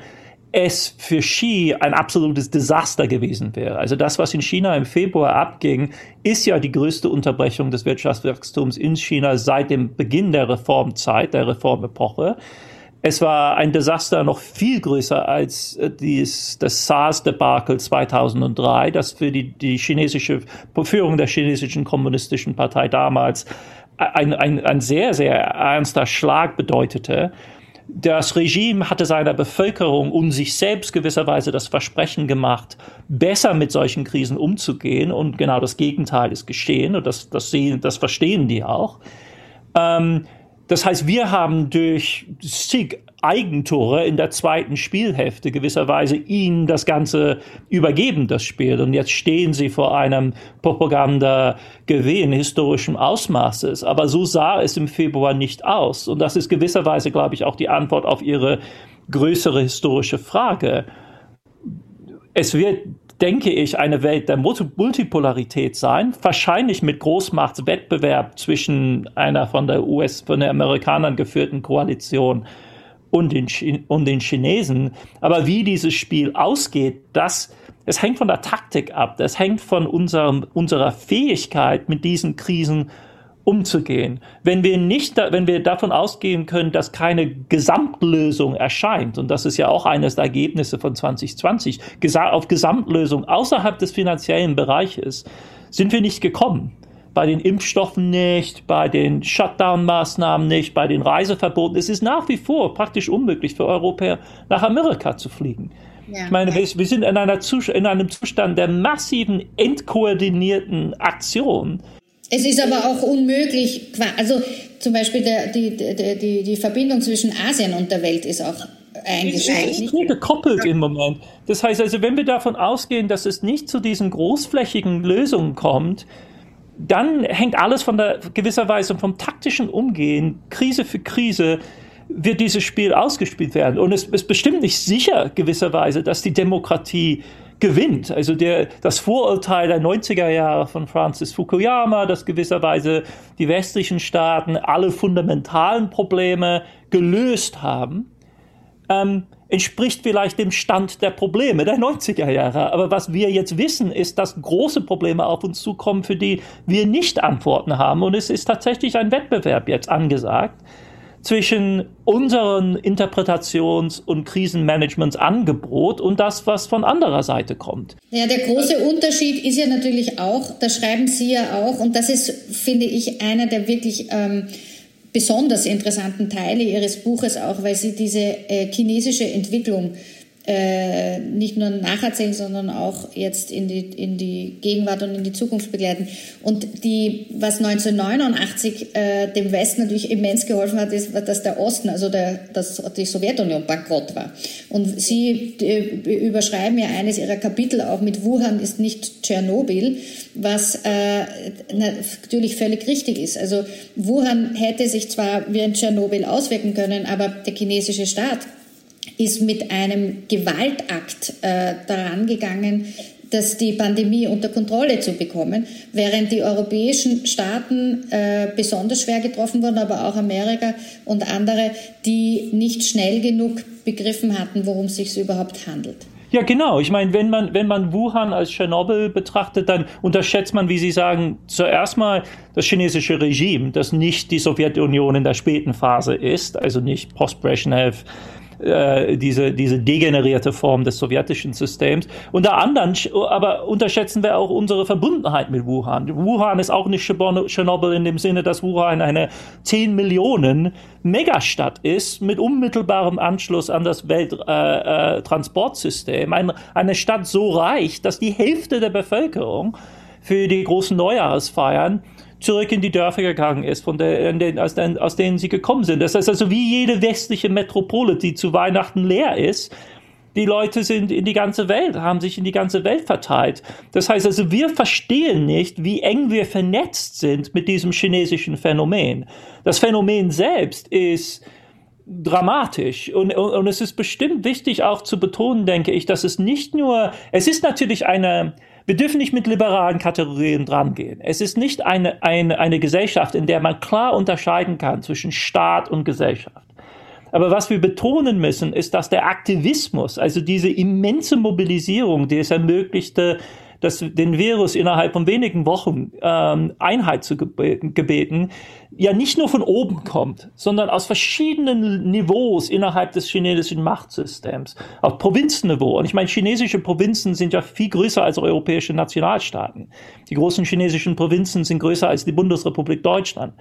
es für Xi ein absolutes Desaster gewesen wäre. Also das, was in China im Februar abging, ist ja die größte Unterbrechung des Wirtschaftswachstums in China seit dem Beginn der Reformzeit, der Reformepoche. Es war ein Desaster noch viel größer als äh, dies, das SARS-Debakel 2003, das für die, die chinesische Führung der chinesischen kommunistischen Partei damals ein, ein, ein sehr, sehr ernster Schlag bedeutete. Das Regime hatte seiner Bevölkerung und sich selbst gewisserweise das Versprechen gemacht, besser mit solchen Krisen umzugehen. Und genau das Gegenteil ist geschehen. Und das, das, sehen, das verstehen die auch. Ähm, das heißt, wir haben durch zig Eigentore in der zweiten Spielhälfte gewisserweise ihnen das Ganze übergeben, das Spiel. Und jetzt stehen sie vor einem Propagandagewinn historischen Ausmaßes. Aber so sah es im Februar nicht aus. Und das ist gewisserweise, glaube ich, auch die Antwort auf ihre größere historische Frage. es wird, denke ich, eine Welt der Multipolarität sein, wahrscheinlich mit Großmachtswettbewerb zwischen einer von der US, von den Amerikanern geführten Koalition und den, und den Chinesen. Aber wie dieses Spiel ausgeht, das, es hängt von der Taktik ab. Das hängt von unserem, unserer Fähigkeit, mit diesen Krisen umzugehen. Wenn wir nicht, wenn wir davon ausgehen können, dass keine Gesamtlösung erscheint, und das ist ja auch eines der Ergebnisse von 2020, auf Gesamtlösung außerhalb des finanziellen Bereiches, sind wir nicht gekommen. Bei den Impfstoffen nicht, bei den Shutdown-Maßnahmen nicht, bei den Reiseverboten. Es ist nach wie vor praktisch unmöglich für Europäer nach Amerika zu fliegen. Ja. Ich meine, wir, wir sind in, einer in einem Zustand der massiven, entkoordinierten Aktion es ist aber auch unmöglich, also zum Beispiel der, die, die, die Verbindung zwischen Asien und der Welt ist auch eingeschränkt. Es ist nur gekoppelt im Moment. Das heißt also, wenn wir davon ausgehen, dass es nicht zu diesen großflächigen Lösungen kommt, dann hängt alles von der gewisser Weise vom taktischen Umgehen, Krise für Krise, wird dieses Spiel ausgespielt werden. Und es ist bestimmt nicht sicher gewisserweise, dass die Demokratie gewinnt. Also der, das Vorurteil der 90er Jahre von Francis Fukuyama, dass gewisserweise die westlichen Staaten alle fundamentalen Probleme gelöst haben, ähm, entspricht vielleicht dem Stand der Probleme der 90er Jahre. Aber was wir jetzt wissen, ist, dass große Probleme auf uns zukommen, für die wir nicht Antworten haben. Und es ist tatsächlich ein Wettbewerb jetzt angesagt zwischen unseren Interpretations- und Krisenmanagementsangebot und das, was von anderer Seite kommt. Ja, der große Unterschied ist ja natürlich auch, da schreiben Sie ja auch, und das ist, finde ich, einer der wirklich ähm, besonders interessanten Teile Ihres Buches auch, weil Sie diese äh, chinesische Entwicklung äh, nicht nur nacherzählen, sondern auch jetzt in die, in die Gegenwart und in die Zukunft begleiten. Und die, was 1989 äh, dem Westen natürlich immens geholfen hat, ist, dass der Osten, also der, dass die Sowjetunion bankrott war. Und Sie äh, überschreiben ja eines Ihrer Kapitel auch mit Wuhan ist nicht Tschernobyl, was äh, natürlich völlig richtig ist. Also Wuhan hätte sich zwar wie ein Tschernobyl auswirken können, aber der chinesische Staat ist mit einem Gewaltakt äh, daran gegangen, dass die Pandemie unter Kontrolle zu bekommen, während die europäischen Staaten äh, besonders schwer getroffen wurden, aber auch Amerika und andere, die nicht schnell genug begriffen hatten, worum es sich überhaupt handelt. Ja, genau. Ich meine, wenn man, wenn man Wuhan als Tschernobyl betrachtet, dann unterschätzt man, wie Sie sagen, zuerst mal das chinesische Regime, das nicht die Sowjetunion in der späten Phase ist, also nicht Post-Brezhnev, äh, diese, diese degenerierte Form des sowjetischen Systems. Unter anderem, aber unterschätzen wir auch unsere Verbundenheit mit Wuhan. Wuhan ist auch nicht Tschernobyl in dem Sinne, dass Wuhan eine 10 Millionen Megastadt ist mit unmittelbarem Anschluss an das Welttransportsystem. Äh, äh, ein, eine Stadt so reich, dass die Hälfte der Bevölkerung für die großen Neujahrsfeiern zurück in die Dörfer gegangen ist, von der, den, aus, den, aus denen sie gekommen sind. Das heißt also, wie jede westliche Metropole, die zu Weihnachten leer ist, die Leute sind in die ganze Welt, haben sich in die ganze Welt verteilt. Das heißt also, wir verstehen nicht, wie eng wir vernetzt sind mit diesem chinesischen Phänomen. Das Phänomen selbst ist dramatisch und, und, und es ist bestimmt wichtig auch zu betonen, denke ich, dass es nicht nur, es ist natürlich eine, wir dürfen nicht mit liberalen Kategorien drangehen. Es ist nicht eine, eine, eine Gesellschaft, in der man klar unterscheiden kann zwischen Staat und Gesellschaft. Aber was wir betonen müssen, ist, dass der Aktivismus, also diese immense Mobilisierung, die es ermöglichte, das, den Virus innerhalb von wenigen Wochen ähm, Einheit zu gebeten, ja nicht nur von oben kommt, sondern aus verschiedenen Niveaus innerhalb des chinesischen Machtsystems, auf Provinzniveau. Und ich meine, chinesische Provinzen sind ja viel größer als europäische Nationalstaaten. Die großen chinesischen Provinzen sind größer als die Bundesrepublik Deutschland.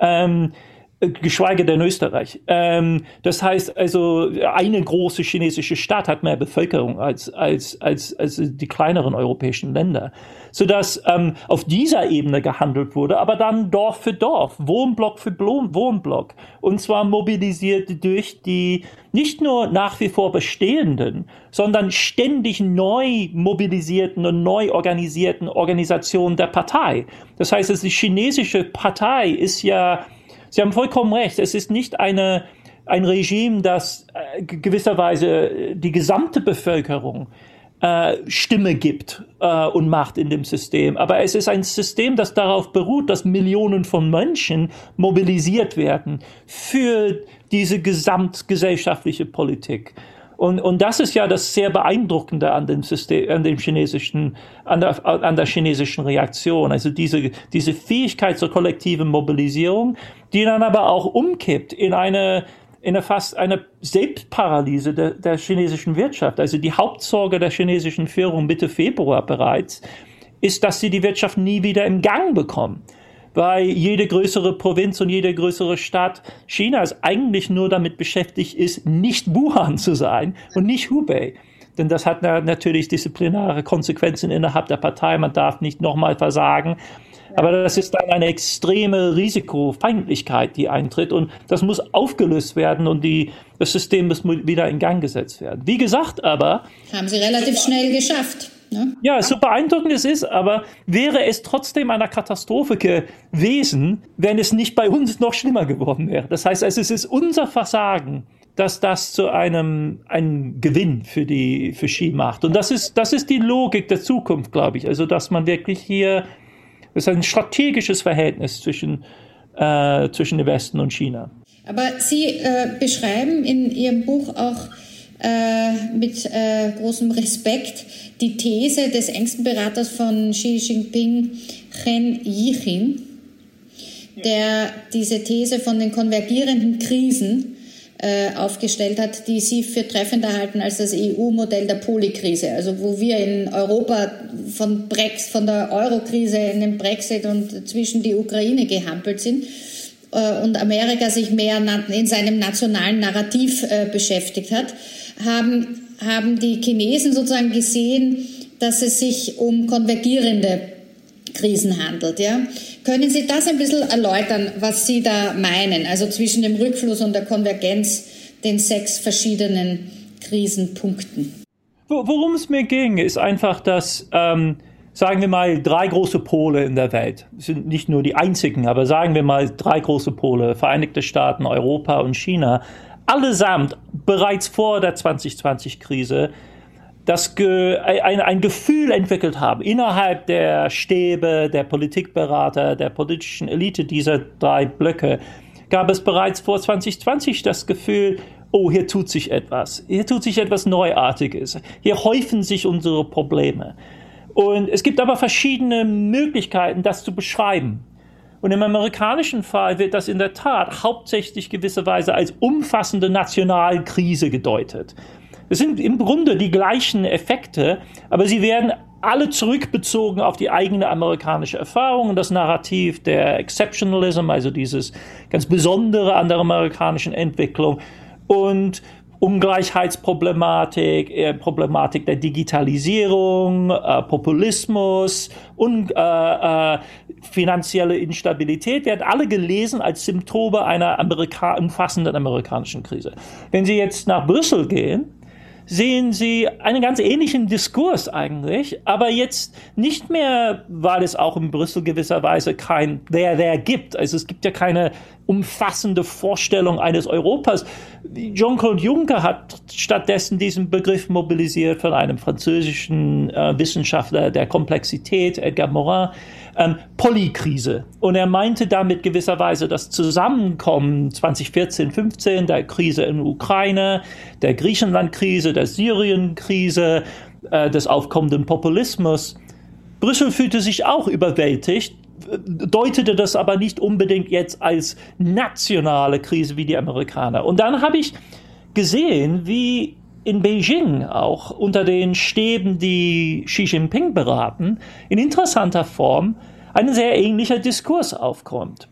Ähm, geschweige denn Österreich. Ähm, das heißt also, eine große chinesische Stadt hat mehr Bevölkerung als, als, als, als die kleineren europäischen Länder. Sodass ähm, auf dieser Ebene gehandelt wurde, aber dann Dorf für Dorf, Wohnblock für Wohnblock. Und zwar mobilisiert durch die nicht nur nach wie vor bestehenden, sondern ständig neu mobilisierten und neu organisierten Organisationen der Partei. Das heißt, die chinesische Partei ist ja Sie haben vollkommen recht. Es ist nicht eine, ein Regime, das äh, gewisserweise die gesamte Bevölkerung äh, Stimme gibt äh, und Macht in dem System. Aber es ist ein System, das darauf beruht, dass Millionen von Menschen mobilisiert werden für diese gesamtgesellschaftliche Politik. Und, und das ist ja das sehr beeindruckende an dem System, an dem chinesischen, an der, an der chinesischen Reaktion. Also diese, diese Fähigkeit zur kollektiven Mobilisierung, die dann aber auch umkippt in eine, in eine fast eine Selbstparalyse der, der chinesischen Wirtschaft. Also die Hauptsorge der chinesischen Führung Mitte Februar bereits ist, dass sie die Wirtschaft nie wieder im Gang bekommen weil jede größere Provinz und jede größere Stadt Chinas eigentlich nur damit beschäftigt ist, nicht Wuhan zu sein und nicht Hubei. Denn das hat natürlich disziplinäre Konsequenzen innerhalb der Partei. Man darf nicht nochmal versagen. Aber das ist dann eine extreme Risikofeindlichkeit, die eintritt. Und das muss aufgelöst werden und die, das System muss wieder in Gang gesetzt werden. Wie gesagt, aber. Haben Sie relativ schnell geschafft. Ne? Ja, so beeindruckend es ist, aber wäre es trotzdem eine Katastrophe gewesen, wenn es nicht bei uns noch schlimmer geworden wäre. Das heißt, es ist unser Versagen, dass das zu einem, einem Gewinn für die, für Ski macht. Und das ist, das ist die Logik der Zukunft, glaube ich. Also, dass man wirklich hier, es ist ein strategisches Verhältnis zwischen, äh, zwischen dem Westen und China. Aber Sie äh, beschreiben in Ihrem Buch auch mit äh, großem Respekt die These des engsten Beraters von Xi Jinping, Chen Yichin, der diese These von den konvergierenden Krisen äh, aufgestellt hat, die sie für treffender halten als das EU-Modell der Polykrise. Also wo wir in Europa von, Brex, von der Euro-Krise in den Brexit und zwischen die Ukraine gehampelt sind äh, und Amerika sich mehr in seinem nationalen Narrativ äh, beschäftigt hat, haben haben die Chinesen sozusagen gesehen, dass es sich um konvergierende Krisen handelt. Ja? Können Sie das ein bisschen erläutern, was Sie da meinen, also zwischen dem Rückfluss und der Konvergenz, den sechs verschiedenen Krisenpunkten? Worum es mir ging, ist einfach, dass, ähm, sagen wir mal, drei große Pole in der Welt. Sind nicht nur die einzigen, aber sagen wir mal drei große Pole, Vereinigte Staaten, Europa und China, allesamt bereits vor der 2020-Krise das Ge ein, ein Gefühl entwickelt haben innerhalb der Stäbe, der Politikberater, der politischen Elite dieser drei Blöcke, gab es bereits vor 2020 das Gefühl, oh, hier tut sich etwas, hier tut sich etwas Neuartiges, hier häufen sich unsere Probleme. Und es gibt aber verschiedene Möglichkeiten, das zu beschreiben. Und im amerikanischen Fall wird das in der Tat hauptsächlich gewisserweise als umfassende Nationalkrise gedeutet. Es sind im Grunde die gleichen Effekte, aber sie werden alle zurückbezogen auf die eigene amerikanische Erfahrung und das Narrativ der Exceptionalism, also dieses ganz Besondere an der amerikanischen Entwicklung. Und Ungleichheitsproblematik, äh, Problematik der Digitalisierung, äh, Populismus und äh, äh, finanzielle Instabilität werden alle gelesen als Symptome einer Amerika umfassenden amerikanischen Krise. Wenn Sie jetzt nach Brüssel gehen, sehen Sie einen ganz ähnlichen Diskurs eigentlich, aber jetzt nicht mehr, weil es auch in Brüssel gewisserweise kein There There gibt. Also es gibt ja keine umfassende Vorstellung eines Europas. Jean-Claude Juncker hat stattdessen diesen Begriff mobilisiert von einem französischen äh, Wissenschaftler der Komplexität, Edgar Morin, ähm, Polykrise. Und er meinte damit gewisserweise das Zusammenkommen 2014, 15 der Krise in Ukraine, der Griechenland-Krise, der Syrien-Krise, äh, des aufkommenden Populismus. Brüssel fühlte sich auch überwältigt deutete das aber nicht unbedingt jetzt als nationale Krise wie die Amerikaner. Und dann habe ich gesehen, wie in Beijing auch unter den Stäben, die Xi Jinping beraten, in interessanter Form ein sehr ähnlicher Diskurs aufkommt.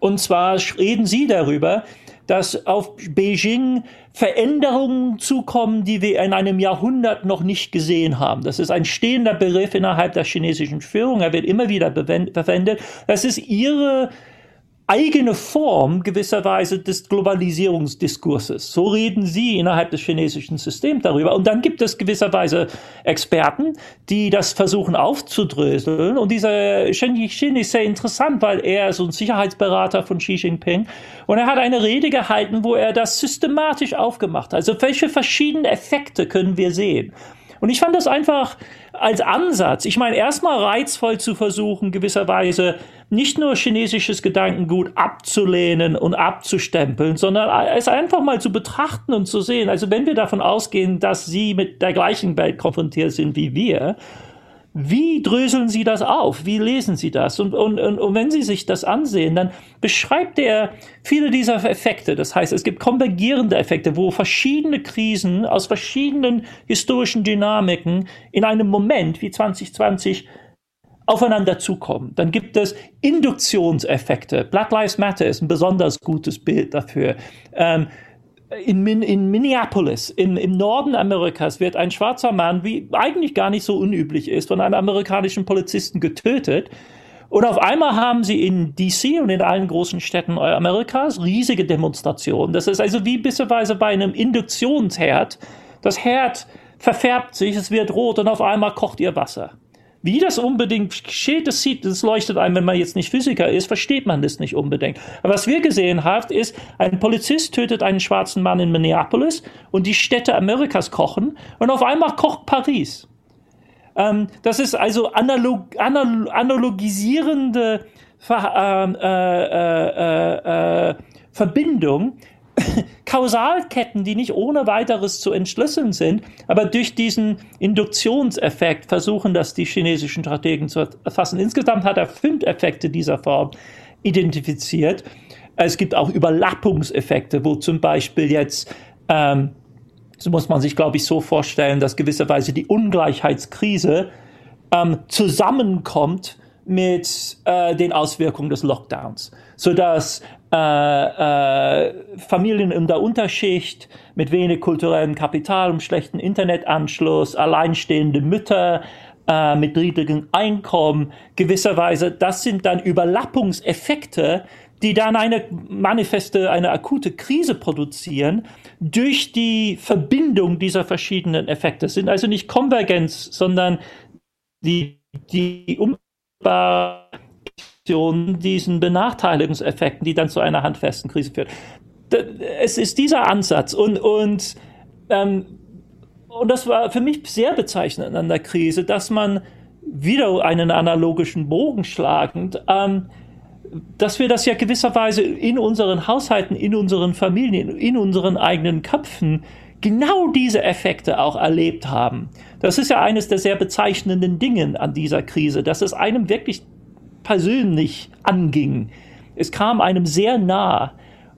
Und zwar reden sie darüber, dass auf Beijing Veränderungen zukommen, die wir in einem Jahrhundert noch nicht gesehen haben. Das ist ein stehender Begriff innerhalb der chinesischen Führung. Er wird immer wieder verwendet. Das ist ihre eigene Form gewisserweise des Globalisierungsdiskurses. So reden sie innerhalb des chinesischen Systems darüber. Und dann gibt es gewisserweise Experten, die das versuchen aufzudröseln. Und dieser Shen Yixin ist sehr interessant, weil er ist ein Sicherheitsberater von Xi Jinping. Und er hat eine Rede gehalten, wo er das systematisch aufgemacht hat. Also welche verschiedenen Effekte können wir sehen? Und ich fand das einfach als Ansatz, ich meine, erstmal reizvoll zu versuchen, gewisserweise nicht nur chinesisches Gedankengut abzulehnen und abzustempeln, sondern es einfach mal zu betrachten und zu sehen. Also wenn wir davon ausgehen, dass sie mit der gleichen Welt konfrontiert sind wie wir, wie dröseln Sie das auf? Wie lesen Sie das? Und, und, und, und wenn Sie sich das ansehen, dann beschreibt er viele dieser Effekte. Das heißt, es gibt konvergierende Effekte, wo verschiedene Krisen aus verschiedenen historischen Dynamiken in einem Moment wie 2020 aufeinander zukommen. Dann gibt es Induktionseffekte. Black Lives Matter ist ein besonders gutes Bild dafür. Ähm, in, Min in Minneapolis, im, im Norden Amerikas, wird ein schwarzer Mann, wie eigentlich gar nicht so unüblich ist, von einem amerikanischen Polizisten getötet. Und auf einmal haben sie in DC und in allen großen Städten Amerikas riesige Demonstrationen. Das ist also wie bisserweise bei einem Induktionsherd. Das Herd verfärbt sich, es wird rot und auf einmal kocht ihr Wasser. Wie das unbedingt geschieht, das sieht, das leuchtet einem, wenn man jetzt nicht Physiker ist, versteht man das nicht unbedingt. Aber was wir gesehen haben, ist, ein Polizist tötet einen schwarzen Mann in Minneapolis und die Städte Amerikas kochen und auf einmal kocht Paris. Ähm, das ist also analog, analog, analogisierende Ver, ähm, äh, äh, äh, Verbindung (laughs) Kausalketten, die nicht ohne weiteres zu entschlüsseln sind, aber durch diesen Induktionseffekt versuchen das die chinesischen Strategen zu erfassen. Insgesamt hat er fünf Effekte dieser Form identifiziert. Es gibt auch Überlappungseffekte, wo zum Beispiel jetzt, ähm, so muss man sich, glaube ich, so vorstellen, dass gewisserweise die Ungleichheitskrise ähm, zusammenkommt mit äh, den Auswirkungen des Lockdowns, sodass äh, äh, Familien in der Unterschicht mit wenig kulturellem Kapital und schlechten Internetanschluss, alleinstehende Mütter äh, mit niedrigem Einkommen, gewisserweise, das sind dann Überlappungseffekte, die dann eine manifeste, eine akute Krise produzieren durch die Verbindung dieser verschiedenen Effekte. Es sind also nicht Konvergenz, sondern die, die Umbar diesen Benachteiligungseffekten, die dann zu einer handfesten Krise führen. Es ist dieser Ansatz und, und, ähm, und das war für mich sehr bezeichnend an der Krise, dass man wieder einen analogischen Bogen schlagend, ähm, dass wir das ja gewisserweise in unseren Haushalten, in unseren Familien, in unseren eigenen Köpfen genau diese Effekte auch erlebt haben. Das ist ja eines der sehr bezeichnenden Dinge an dieser Krise, dass es einem wirklich persönlich anging. Es kam einem sehr nah.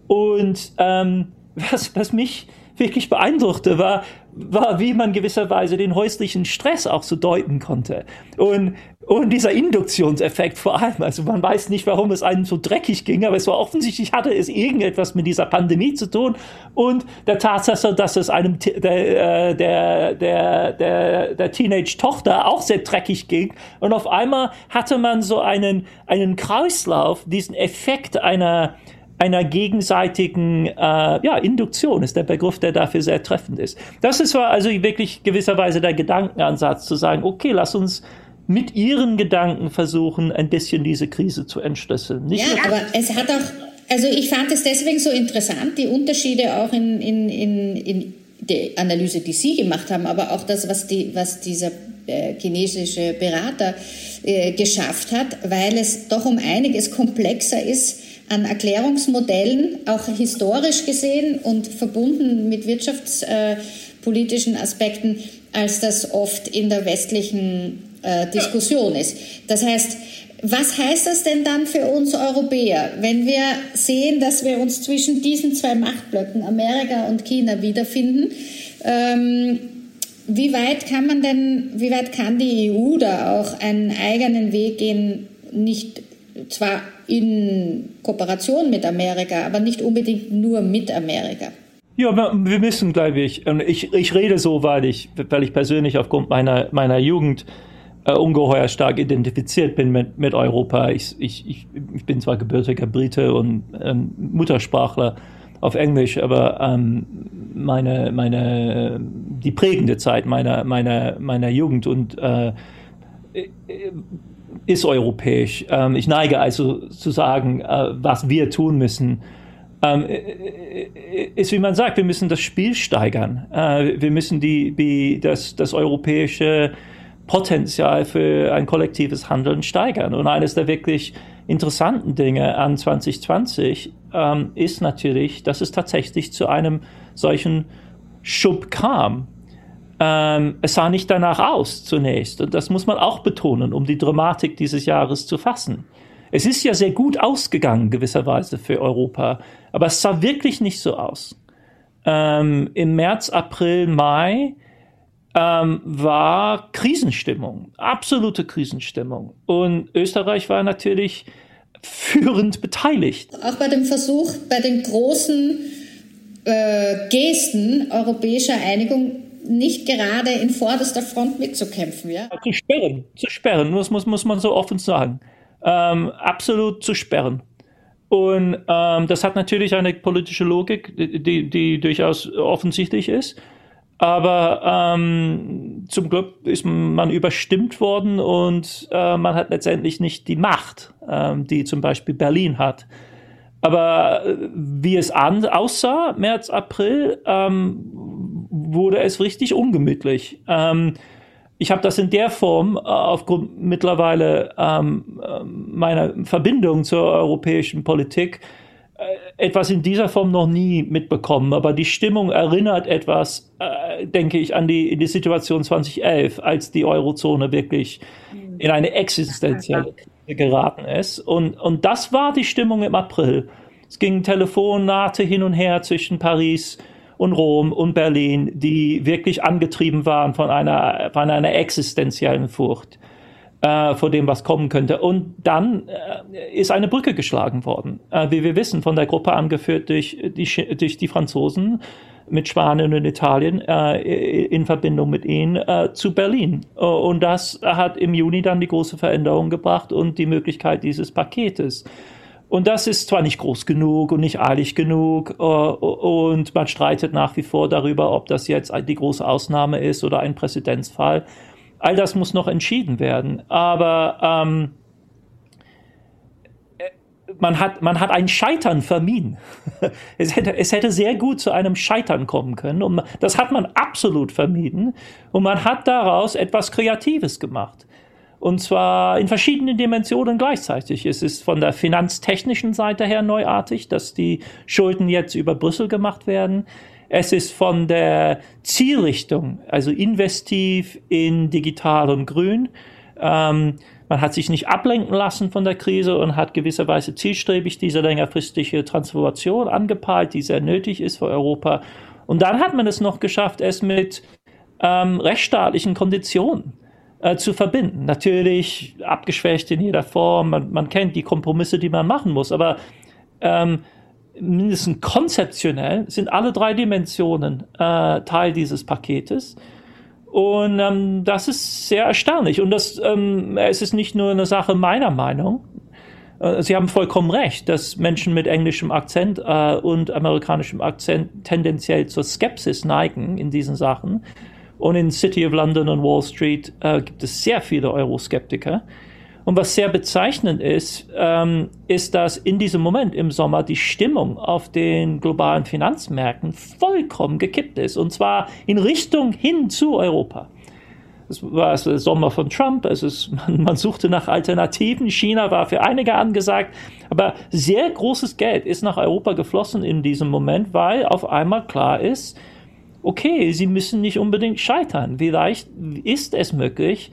Und ähm, (laughs) was, was mich wirklich beeindruckte, war, war, wie man gewisserweise den häuslichen Stress auch so deuten konnte. Und, und dieser Induktionseffekt vor allem. Also man weiß nicht, warum es einem so dreckig ging, aber es war offensichtlich, hatte es irgendetwas mit dieser Pandemie zu tun und der Tatsache, dass es einem der, äh, der, der, der, der Teenage-Tochter auch sehr dreckig ging. Und auf einmal hatte man so einen, einen Kreislauf, diesen Effekt einer, einer gegenseitigen äh, ja, Induktion ist der Begriff, der dafür sehr treffend ist. Das ist also wirklich gewisserweise der Gedankenansatz zu sagen, okay, lass uns mit ihren Gedanken versuchen, ein bisschen diese Krise zu entschlüsseln. Nicht ja, aber es hat auch, also ich fand es deswegen so interessant, die Unterschiede auch in, in, in, in der Analyse, die Sie gemacht haben, aber auch das, was, die, was dieser äh, chinesische Berater äh, geschafft hat, weil es doch um einiges komplexer ist, an Erklärungsmodellen, auch historisch gesehen und verbunden mit wirtschaftspolitischen Aspekten, als das oft in der westlichen äh, Diskussion ist. Das heißt, was heißt das denn dann für uns Europäer, wenn wir sehen, dass wir uns zwischen diesen zwei Machtblöcken, Amerika und China, wiederfinden? Ähm, wie weit kann man denn, wie weit kann die EU da auch einen eigenen Weg gehen, nicht zwar in Kooperation mit Amerika, aber nicht unbedingt nur mit Amerika. Ja, wir müssen, glaube ich, ich, ich rede so, weil ich, weil ich persönlich aufgrund meiner, meiner Jugend äh, ungeheuer stark identifiziert bin mit, mit Europa. Ich, ich, ich bin zwar gebürtiger Brite und ähm, Muttersprachler auf Englisch, aber ähm, meine, meine, die prägende Zeit meiner, meiner, meiner Jugend und äh, ist europäisch. Ähm, ich neige also zu sagen, äh, was wir tun müssen, ähm, ist, wie man sagt, wir müssen das Spiel steigern. Äh, wir müssen die, die, das, das europäische Potenzial für ein kollektives Handeln steigern. Und eines der wirklich interessanten Dinge an 2020 ähm, ist natürlich, dass es tatsächlich zu einem solchen Schub kam. Ähm, es sah nicht danach aus zunächst. Und das muss man auch betonen, um die Dramatik dieses Jahres zu fassen. Es ist ja sehr gut ausgegangen, gewisserweise für Europa, aber es sah wirklich nicht so aus. Ähm, Im März, April, Mai ähm, war Krisenstimmung, absolute Krisenstimmung. Und Österreich war natürlich führend beteiligt. Auch bei dem Versuch, bei den großen äh, Gesten europäischer Einigung nicht gerade in vorderster Front mitzukämpfen. Ja? Zu sperren, zu sperren, das muss, muss man so offen sagen. Ähm, absolut zu sperren. Und ähm, das hat natürlich eine politische Logik, die, die durchaus offensichtlich ist. Aber ähm, zum Glück ist man überstimmt worden und äh, man hat letztendlich nicht die Macht, ähm, die zum Beispiel Berlin hat. Aber äh, wie es an, aussah, März, April, ähm, wurde es richtig ungemütlich. Ähm, ich habe das in der Form äh, aufgrund mittlerweile ähm, äh, meiner Verbindung zur europäischen Politik äh, etwas in dieser Form noch nie mitbekommen, aber die Stimmung erinnert etwas, äh, denke ich, an die, in die Situation 2011, als die Eurozone wirklich in eine existenzielle Krise geraten ist. Und, und das war die Stimmung im April. Es gingen Telefonate hin und her zwischen Paris und Rom und Berlin, die wirklich angetrieben waren von einer, von einer existenziellen Furcht äh, vor dem, was kommen könnte. Und dann äh, ist eine Brücke geschlagen worden, äh, wie wir wissen, von der Gruppe angeführt durch die, durch die Franzosen mit Spanien und Italien äh, in Verbindung mit ihnen äh, zu Berlin. Und das hat im Juni dann die große Veränderung gebracht und die Möglichkeit dieses Paketes. Und das ist zwar nicht groß genug und nicht eilig genug äh, und man streitet nach wie vor darüber, ob das jetzt die große Ausnahme ist oder ein Präzedenzfall. All das muss noch entschieden werden. Aber ähm, äh, man hat, man hat ein Scheitern vermieden. (laughs) Es hätte, es hätte sehr gut zu einem Scheitern kommen können. Und das hat man absolut vermieden. Und man hat daraus etwas Kreatives gemacht. Und zwar in verschiedenen Dimensionen gleichzeitig. Es ist von der finanztechnischen Seite her neuartig, dass die Schulden jetzt über Brüssel gemacht werden. Es ist von der Zielrichtung, also investiv in digital und grün. Ähm, man hat sich nicht ablenken lassen von der Krise und hat gewisserweise zielstrebig diese längerfristige Transformation angepeilt, die sehr nötig ist für Europa. Und dann hat man es noch geschafft, es mit ähm, rechtsstaatlichen Konditionen äh, zu verbinden. Natürlich abgeschwächt in jeder Form, man, man kennt die Kompromisse, die man machen muss, aber ähm, mindestens konzeptionell sind alle drei Dimensionen äh, Teil dieses Paketes. Und ähm, das ist sehr erstaunlich. Und das, ähm, es ist nicht nur eine Sache meiner Meinung. Äh, Sie haben vollkommen recht, dass Menschen mit englischem Akzent äh, und amerikanischem Akzent tendenziell zur Skepsis neigen in diesen Sachen. Und in City of London und Wall Street äh, gibt es sehr viele Euroskeptiker. Und was sehr bezeichnend ist, ähm, ist, dass in diesem Moment im Sommer die Stimmung auf den globalen Finanzmärkten vollkommen gekippt ist. Und zwar in Richtung hin zu Europa. Es war der Sommer von Trump, es ist, (laughs) man, man suchte nach Alternativen. China war für einige angesagt, aber sehr großes Geld ist nach Europa geflossen in diesem Moment, weil auf einmal klar ist, okay, sie müssen nicht unbedingt scheitern. Vielleicht ist es möglich,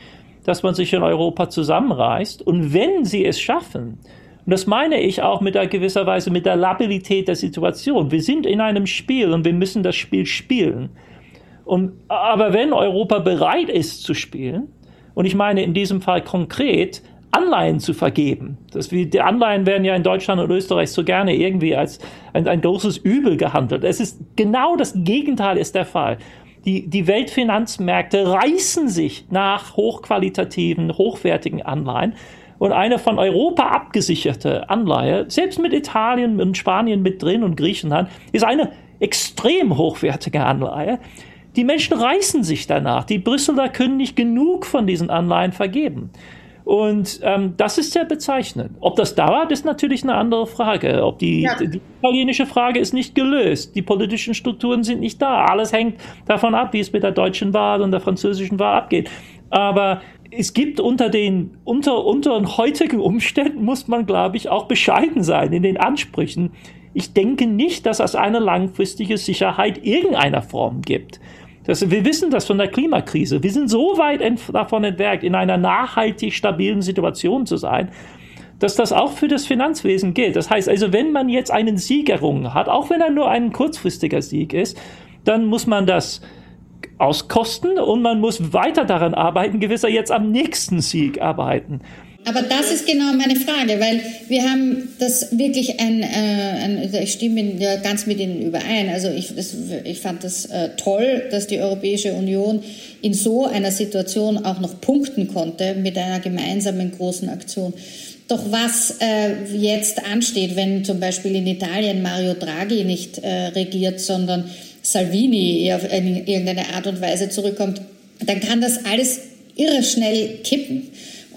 dass man sich in Europa zusammenreißt. Und wenn sie es schaffen, und das meine ich auch mit einer gewisser Weise mit der Labilität der Situation. Wir sind in einem Spiel und wir müssen das Spiel spielen. Und, aber wenn Europa bereit ist zu spielen, und ich meine in diesem Fall konkret, Anleihen zu vergeben. Das wie, die Anleihen werden ja in Deutschland und Österreich so gerne irgendwie als ein, ein großes Übel gehandelt. Es ist genau das Gegenteil ist der Fall. Die, die Weltfinanzmärkte reißen sich nach hochqualitativen, hochwertigen Anleihen. Und eine von Europa abgesicherte Anleihe, selbst mit Italien und Spanien mit drin und Griechenland, ist eine extrem hochwertige Anleihe. Die Menschen reißen sich danach. Die Brüsseler können nicht genug von diesen Anleihen vergeben. Und ähm, das ist sehr bezeichnend. Ob das dauert, ist natürlich eine andere Frage. Ob die, ja. die italienische Frage ist nicht gelöst. Die politischen Strukturen sind nicht da. Alles hängt davon ab, wie es mit der deutschen Wahl und der französischen Wahl abgeht. Aber es gibt unter den, unter, unter heutigen Umständen muss man, glaube ich, auch bescheiden sein in den Ansprüchen. Ich denke nicht, dass es eine langfristige Sicherheit irgendeiner Form gibt. Das, wir wissen das von der Klimakrise. Wir sind so weit ent davon entwerkt, in einer nachhaltig stabilen Situation zu sein, dass das auch für das Finanzwesen gilt. Das heißt also, wenn man jetzt einen Sieg errungen hat, auch wenn er nur ein kurzfristiger Sieg ist, dann muss man das auskosten und man muss weiter daran arbeiten, gewisser jetzt am nächsten Sieg arbeiten. Aber das ist genau meine Frage, weil wir haben das wirklich ein, äh, ein also ich stimme ja ganz mit Ihnen überein. Also ich, das, ich fand das äh, toll, dass die Europäische Union in so einer Situation auch noch punkten konnte mit einer gemeinsamen großen Aktion. Doch was äh, jetzt ansteht, wenn zum Beispiel in Italien Mario Draghi nicht äh, regiert, sondern Salvini auf irgendeine Art und Weise zurückkommt, dann kann das alles irre schnell kippen.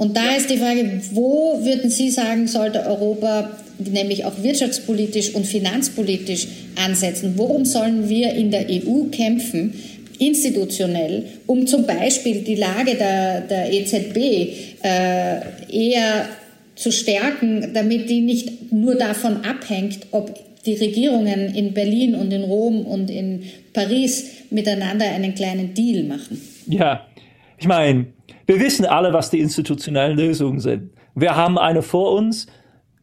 Und da ist die Frage, wo würden Sie sagen, sollte Europa nämlich auch wirtschaftspolitisch und finanzpolitisch ansetzen? Worum sollen wir in der EU kämpfen, institutionell, um zum Beispiel die Lage der, der EZB äh, eher zu stärken, damit die nicht nur davon abhängt, ob die Regierungen in Berlin und in Rom und in Paris miteinander einen kleinen Deal machen? Ja, ich meine, wir wissen alle, was die institutionellen Lösungen sind. Wir haben eine vor uns.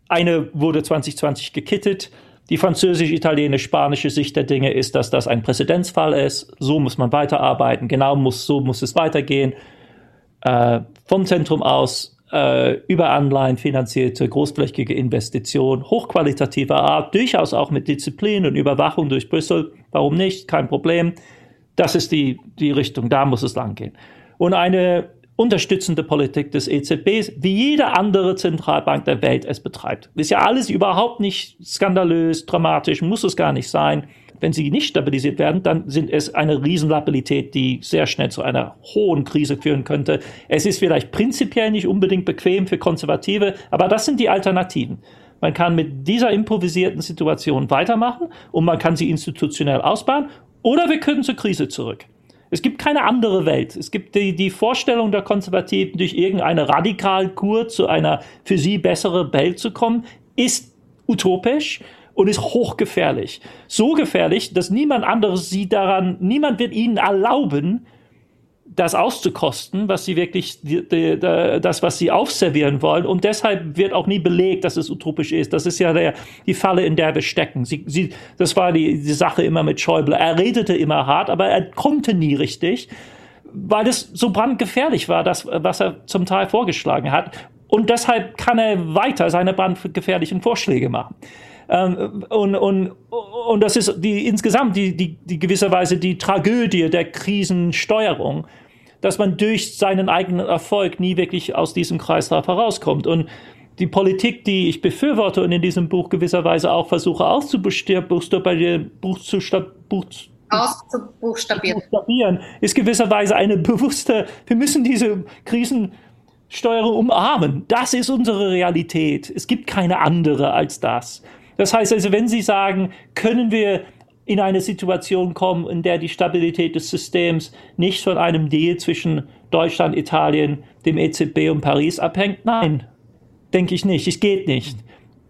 Eine wurde 2020 gekittet. Die französisch-italienisch-spanische Sicht der Dinge ist, dass das ein Präzedenzfall ist. So muss man weiterarbeiten. Genau muss, so muss es weitergehen. Äh, vom Zentrum aus äh, über Anleihen finanzierte großflächige Investitionen hochqualitativer Art, durchaus auch mit Disziplin und Überwachung durch Brüssel. Warum nicht? Kein Problem. Das ist die, die Richtung, da muss es langgehen. Und eine unterstützende Politik des EZBs, wie jede andere Zentralbank der Welt es betreibt. Ist ja alles überhaupt nicht skandalös, dramatisch, muss es gar nicht sein. Wenn sie nicht stabilisiert werden, dann sind es eine Riesenlabilität, die sehr schnell zu einer hohen Krise führen könnte. Es ist vielleicht prinzipiell nicht unbedingt bequem für Konservative, aber das sind die Alternativen. Man kann mit dieser improvisierten Situation weitermachen und man kann sie institutionell ausbauen oder wir können zur Krise zurück. Es gibt keine andere Welt. Es gibt die, die Vorstellung der Konservativen, durch irgendeine Radikalkur zu einer für sie bessere Welt zu kommen, ist utopisch und ist hochgefährlich. So gefährlich, dass niemand anderes sie daran, niemand wird ihnen erlauben, das auszukosten, was sie wirklich, die, die, das, was sie aufservieren wollen. Und deshalb wird auch nie belegt, dass es utopisch ist. Das ist ja der, die Falle, in der wir stecken. Sie, sie, das war die, die Sache immer mit Schäuble. Er redete immer hart, aber er konnte nie richtig, weil es so brandgefährlich war, das, was er zum Teil vorgeschlagen hat. Und deshalb kann er weiter seine brandgefährlichen Vorschläge machen. Ähm, und, und, und das ist die, insgesamt die, die, die gewisserweise die Tragödie der Krisensteuerung, dass man durch seinen eigenen Erfolg nie wirklich aus diesem Kreislauf herauskommt. Und die Politik, die ich befürworte und in diesem Buch gewisserweise auch versuche auszubuchstabieren, auszubuchstabieren, ist gewisserweise eine bewusste, wir müssen diese Krisensteuerung umarmen. Das ist unsere Realität. Es gibt keine andere als das. Das heißt also, wenn Sie sagen, können wir in eine Situation kommen, in der die Stabilität des Systems nicht von einem Deal zwischen Deutschland, Italien, dem EZB und Paris abhängt? Nein, denke ich nicht. Es geht nicht.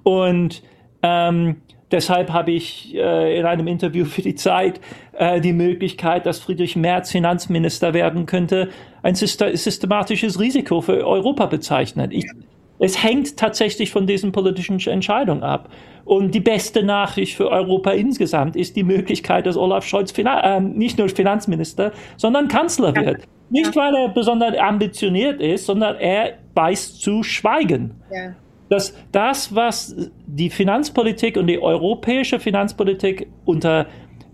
Und ähm, deshalb habe ich äh, in einem Interview für die Zeit äh, die Möglichkeit, dass Friedrich Merz Finanzminister werden könnte, ein systematisches Risiko für Europa bezeichnet. Ich, es hängt tatsächlich von diesen politischen Entscheidungen ab. Und die beste Nachricht für Europa insgesamt ist die Möglichkeit, dass Olaf Scholz äh, nicht nur Finanzminister, sondern Kanzler wird. Nicht, weil er besonders ambitioniert ist, sondern er weiß zu schweigen. Ja. Dass das, was die Finanzpolitik und die europäische Finanzpolitik unter,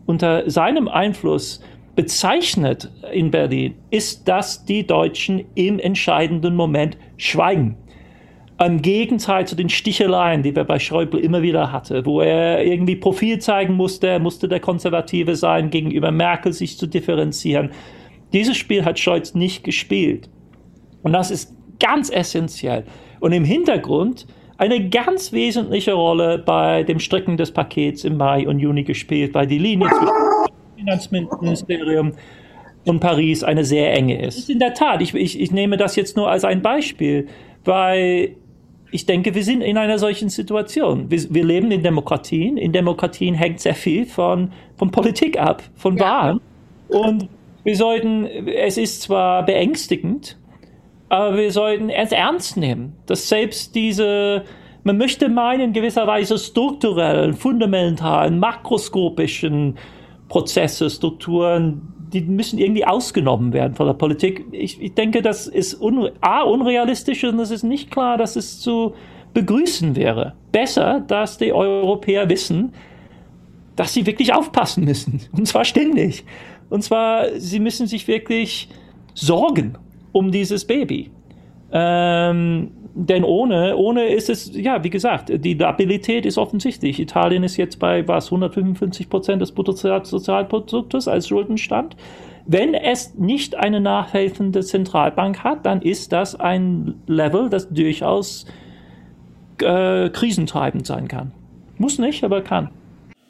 unter seinem Einfluss bezeichnet in Berlin, ist, dass die Deutschen im entscheidenden Moment schweigen. Im Gegenteil zu den Sticheleien, die wir bei Schäuble immer wieder hatten, wo er irgendwie Profil zeigen musste, musste der Konservative sein, gegenüber Merkel sich zu differenzieren. Dieses Spiel hat Scholz nicht gespielt. Und das ist ganz essentiell. Und im Hintergrund eine ganz wesentliche Rolle bei dem Stricken des Pakets im Mai und Juni gespielt, weil die Linie zwischen dem Finanzministerium und Paris eine sehr enge ist. In der Tat, ich, ich, ich nehme das jetzt nur als ein Beispiel, weil ich denke, wir sind in einer solchen Situation. Wir, wir leben in Demokratien. In Demokratien hängt sehr viel von, von Politik ab, von ja. Wahlen. Und wir sollten, es ist zwar beängstigend, aber wir sollten es ernst nehmen, dass selbst diese, man möchte meinen, in gewisser Weise strukturellen, fundamentalen, makroskopischen Prozesse, Strukturen, die müssen irgendwie ausgenommen werden von der Politik. Ich, ich denke, das ist un, A, unrealistisch und es ist nicht klar, dass es zu begrüßen wäre. Besser, dass die Europäer wissen, dass sie wirklich aufpassen müssen. (laughs) Und zwar ständig. Und zwar, sie müssen sich wirklich sorgen um dieses Baby. Ähm, denn ohne, ohne ist es, ja, wie gesagt, die Labilität ist offensichtlich. Italien ist jetzt bei was, 155 Prozent des Bruttosozialproduktes als Schuldenstand. Wenn es nicht eine nachhelfende Zentralbank hat, dann ist das ein Level, das durchaus äh, krisentreibend sein kann. Muss nicht, aber kann.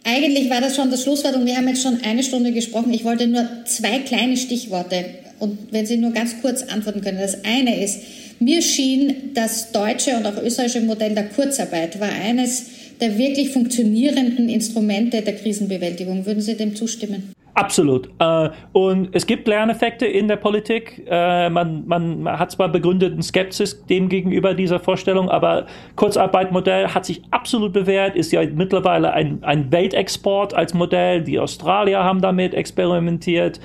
Eigentlich war das schon das Schlusswort und wir haben jetzt schon eine Stunde gesprochen. Ich wollte nur zwei kleine Stichworte und wenn Sie nur ganz kurz antworten können. Das eine ist, mir schien das deutsche und auch österreichische Modell der Kurzarbeit war eines der wirklich funktionierenden Instrumente der Krisenbewältigung. Würden Sie dem zustimmen? Absolut. Äh, und es gibt Lerneffekte in der Politik. Äh, man, man hat zwar begründeten Skepsis dem gegenüber dieser Vorstellung, aber Kurzarbeitmodell hat sich absolut bewährt, ist ja mittlerweile ein, ein Weltexport als Modell. Die Australier haben damit experimentiert.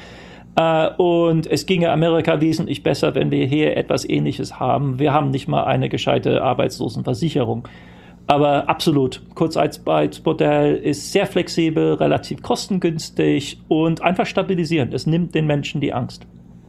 Äh, und es ginge Amerika wesentlich besser, wenn wir hier etwas Ähnliches haben. Wir haben nicht mal eine gescheite Arbeitslosenversicherung. Aber absolut, Kurzarbeitsmodell ist sehr flexibel, relativ kostengünstig und einfach stabilisierend. Es nimmt den Menschen die Angst.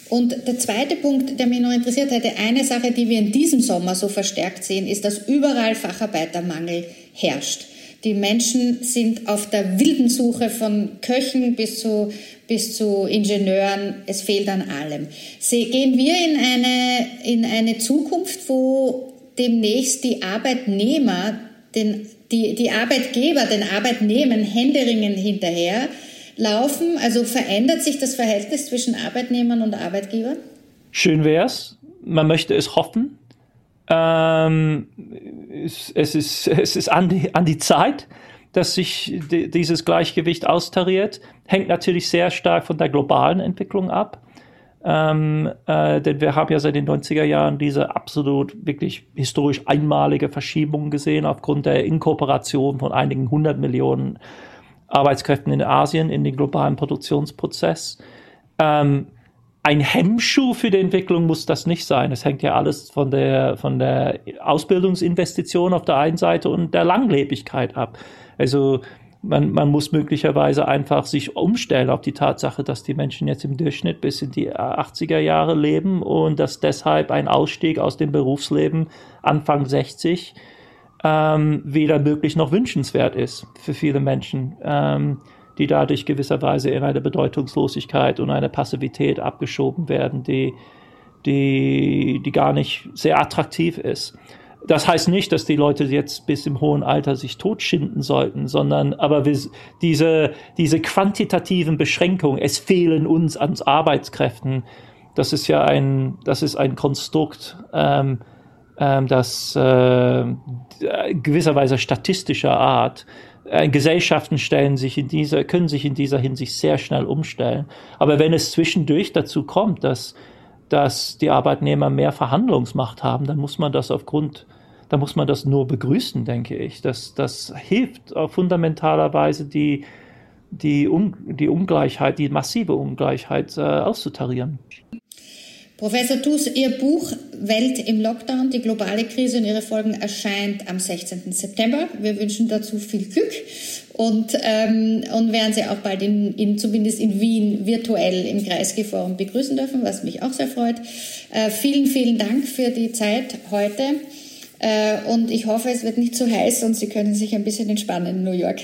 Und der zweite Punkt, der mich noch interessiert hätte, eine Sache, die wir in diesem Sommer so verstärkt sehen, ist, dass überall Facharbeitermangel herrscht. Die Menschen sind auf der wilden Suche von Köchen bis zu, bis zu Ingenieuren. Es fehlt an allem. Gehen wir in eine, in eine Zukunft, wo demnächst die Arbeitnehmer, den, die, die Arbeitgeber den Arbeitnehmern händeringend hinterher laufen? Also verändert sich das Verhältnis zwischen Arbeitnehmern und Arbeitgebern? Schön wär's. Man möchte es hoffen. Ähm, es, es, ist, (laughs) es ist an die, an die Zeit, dass sich die, dieses Gleichgewicht austariert. Hängt natürlich sehr stark von der globalen Entwicklung ab. Ähm, äh, denn wir haben ja seit den 90er Jahren diese absolut wirklich historisch einmalige Verschiebung gesehen aufgrund der Inkorporation von einigen hundert Millionen Arbeitskräften in Asien in den globalen Produktionsprozess. Ähm, ein Hemmschuh für die Entwicklung muss das nicht sein. Es hängt ja alles von der, von der Ausbildungsinvestition auf der einen Seite und der Langlebigkeit ab. Also man, man muss möglicherweise einfach sich umstellen auf die Tatsache, dass die Menschen jetzt im Durchschnitt bis in die 80er Jahre leben und dass deshalb ein Ausstieg aus dem Berufsleben Anfang 60 ähm, weder möglich noch wünschenswert ist für viele Menschen. Ähm, die dadurch gewisserweise in eine Bedeutungslosigkeit und eine Passivität abgeschoben werden, die, die, die gar nicht sehr attraktiv ist. Das heißt nicht, dass die Leute jetzt bis im hohen Alter sich totschinden sollten, sondern aber diese, diese quantitativen Beschränkungen, es fehlen uns an Arbeitskräften, das ist ja ein, das ist ein Konstrukt, ähm, ähm, das äh, gewisserweise statistischer Art Gesellschaften stellen sich in dieser, können sich in dieser Hinsicht sehr schnell umstellen. Aber wenn es zwischendurch dazu kommt, dass, dass die Arbeitnehmer mehr Verhandlungsmacht haben, dann muss man das aufgrund, dann muss man das nur begrüßen, denke ich. Das, das hilft auf fundamentaler Weise die, die, Un, die Ungleichheit, die massive Ungleichheit äh, auszutarieren. Professor Thus, Ihr Buch Welt im Lockdown, die globale Krise und ihre Folgen erscheint am 16. September. Wir wünschen dazu viel Glück und, ähm, und werden Sie auch bald in, in, zumindest in Wien virtuell im Kreisgeforum begrüßen dürfen, was mich auch sehr freut. Äh, vielen, vielen Dank für die Zeit heute äh, und ich hoffe, es wird nicht zu heiß und Sie können sich ein bisschen entspannen in New York.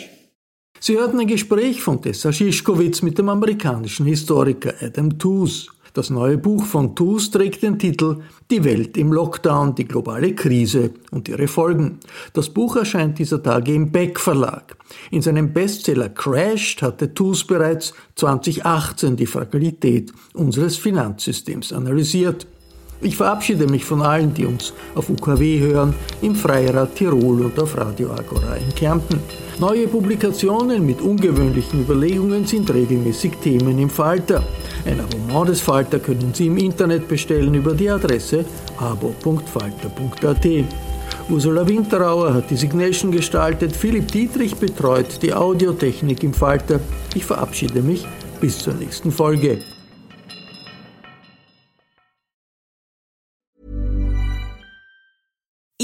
Sie hörten ein Gespräch von Tessa Schischkowitz mit dem amerikanischen Historiker Adam Tooze. Das neue Buch von TUS trägt den Titel Die Welt im Lockdown, die globale Krise und ihre Folgen. Das Buch erscheint dieser Tage im Beck Verlag. In seinem Bestseller Crashed hatte TUS bereits 2018 die Fragilität unseres Finanzsystems analysiert. Ich verabschiede mich von allen, die uns auf UKW hören, im Freirad Tirol und auf Radio Agora in Kärnten. Neue Publikationen mit ungewöhnlichen Überlegungen sind regelmäßig Themen im Falter. Ein Abonnement des Falter können Sie im Internet bestellen über die Adresse abo.falter.at. Ursula Winterauer hat die Signation gestaltet, Philipp Dietrich betreut die Audiotechnik im Falter. Ich verabschiede mich bis zur nächsten Folge.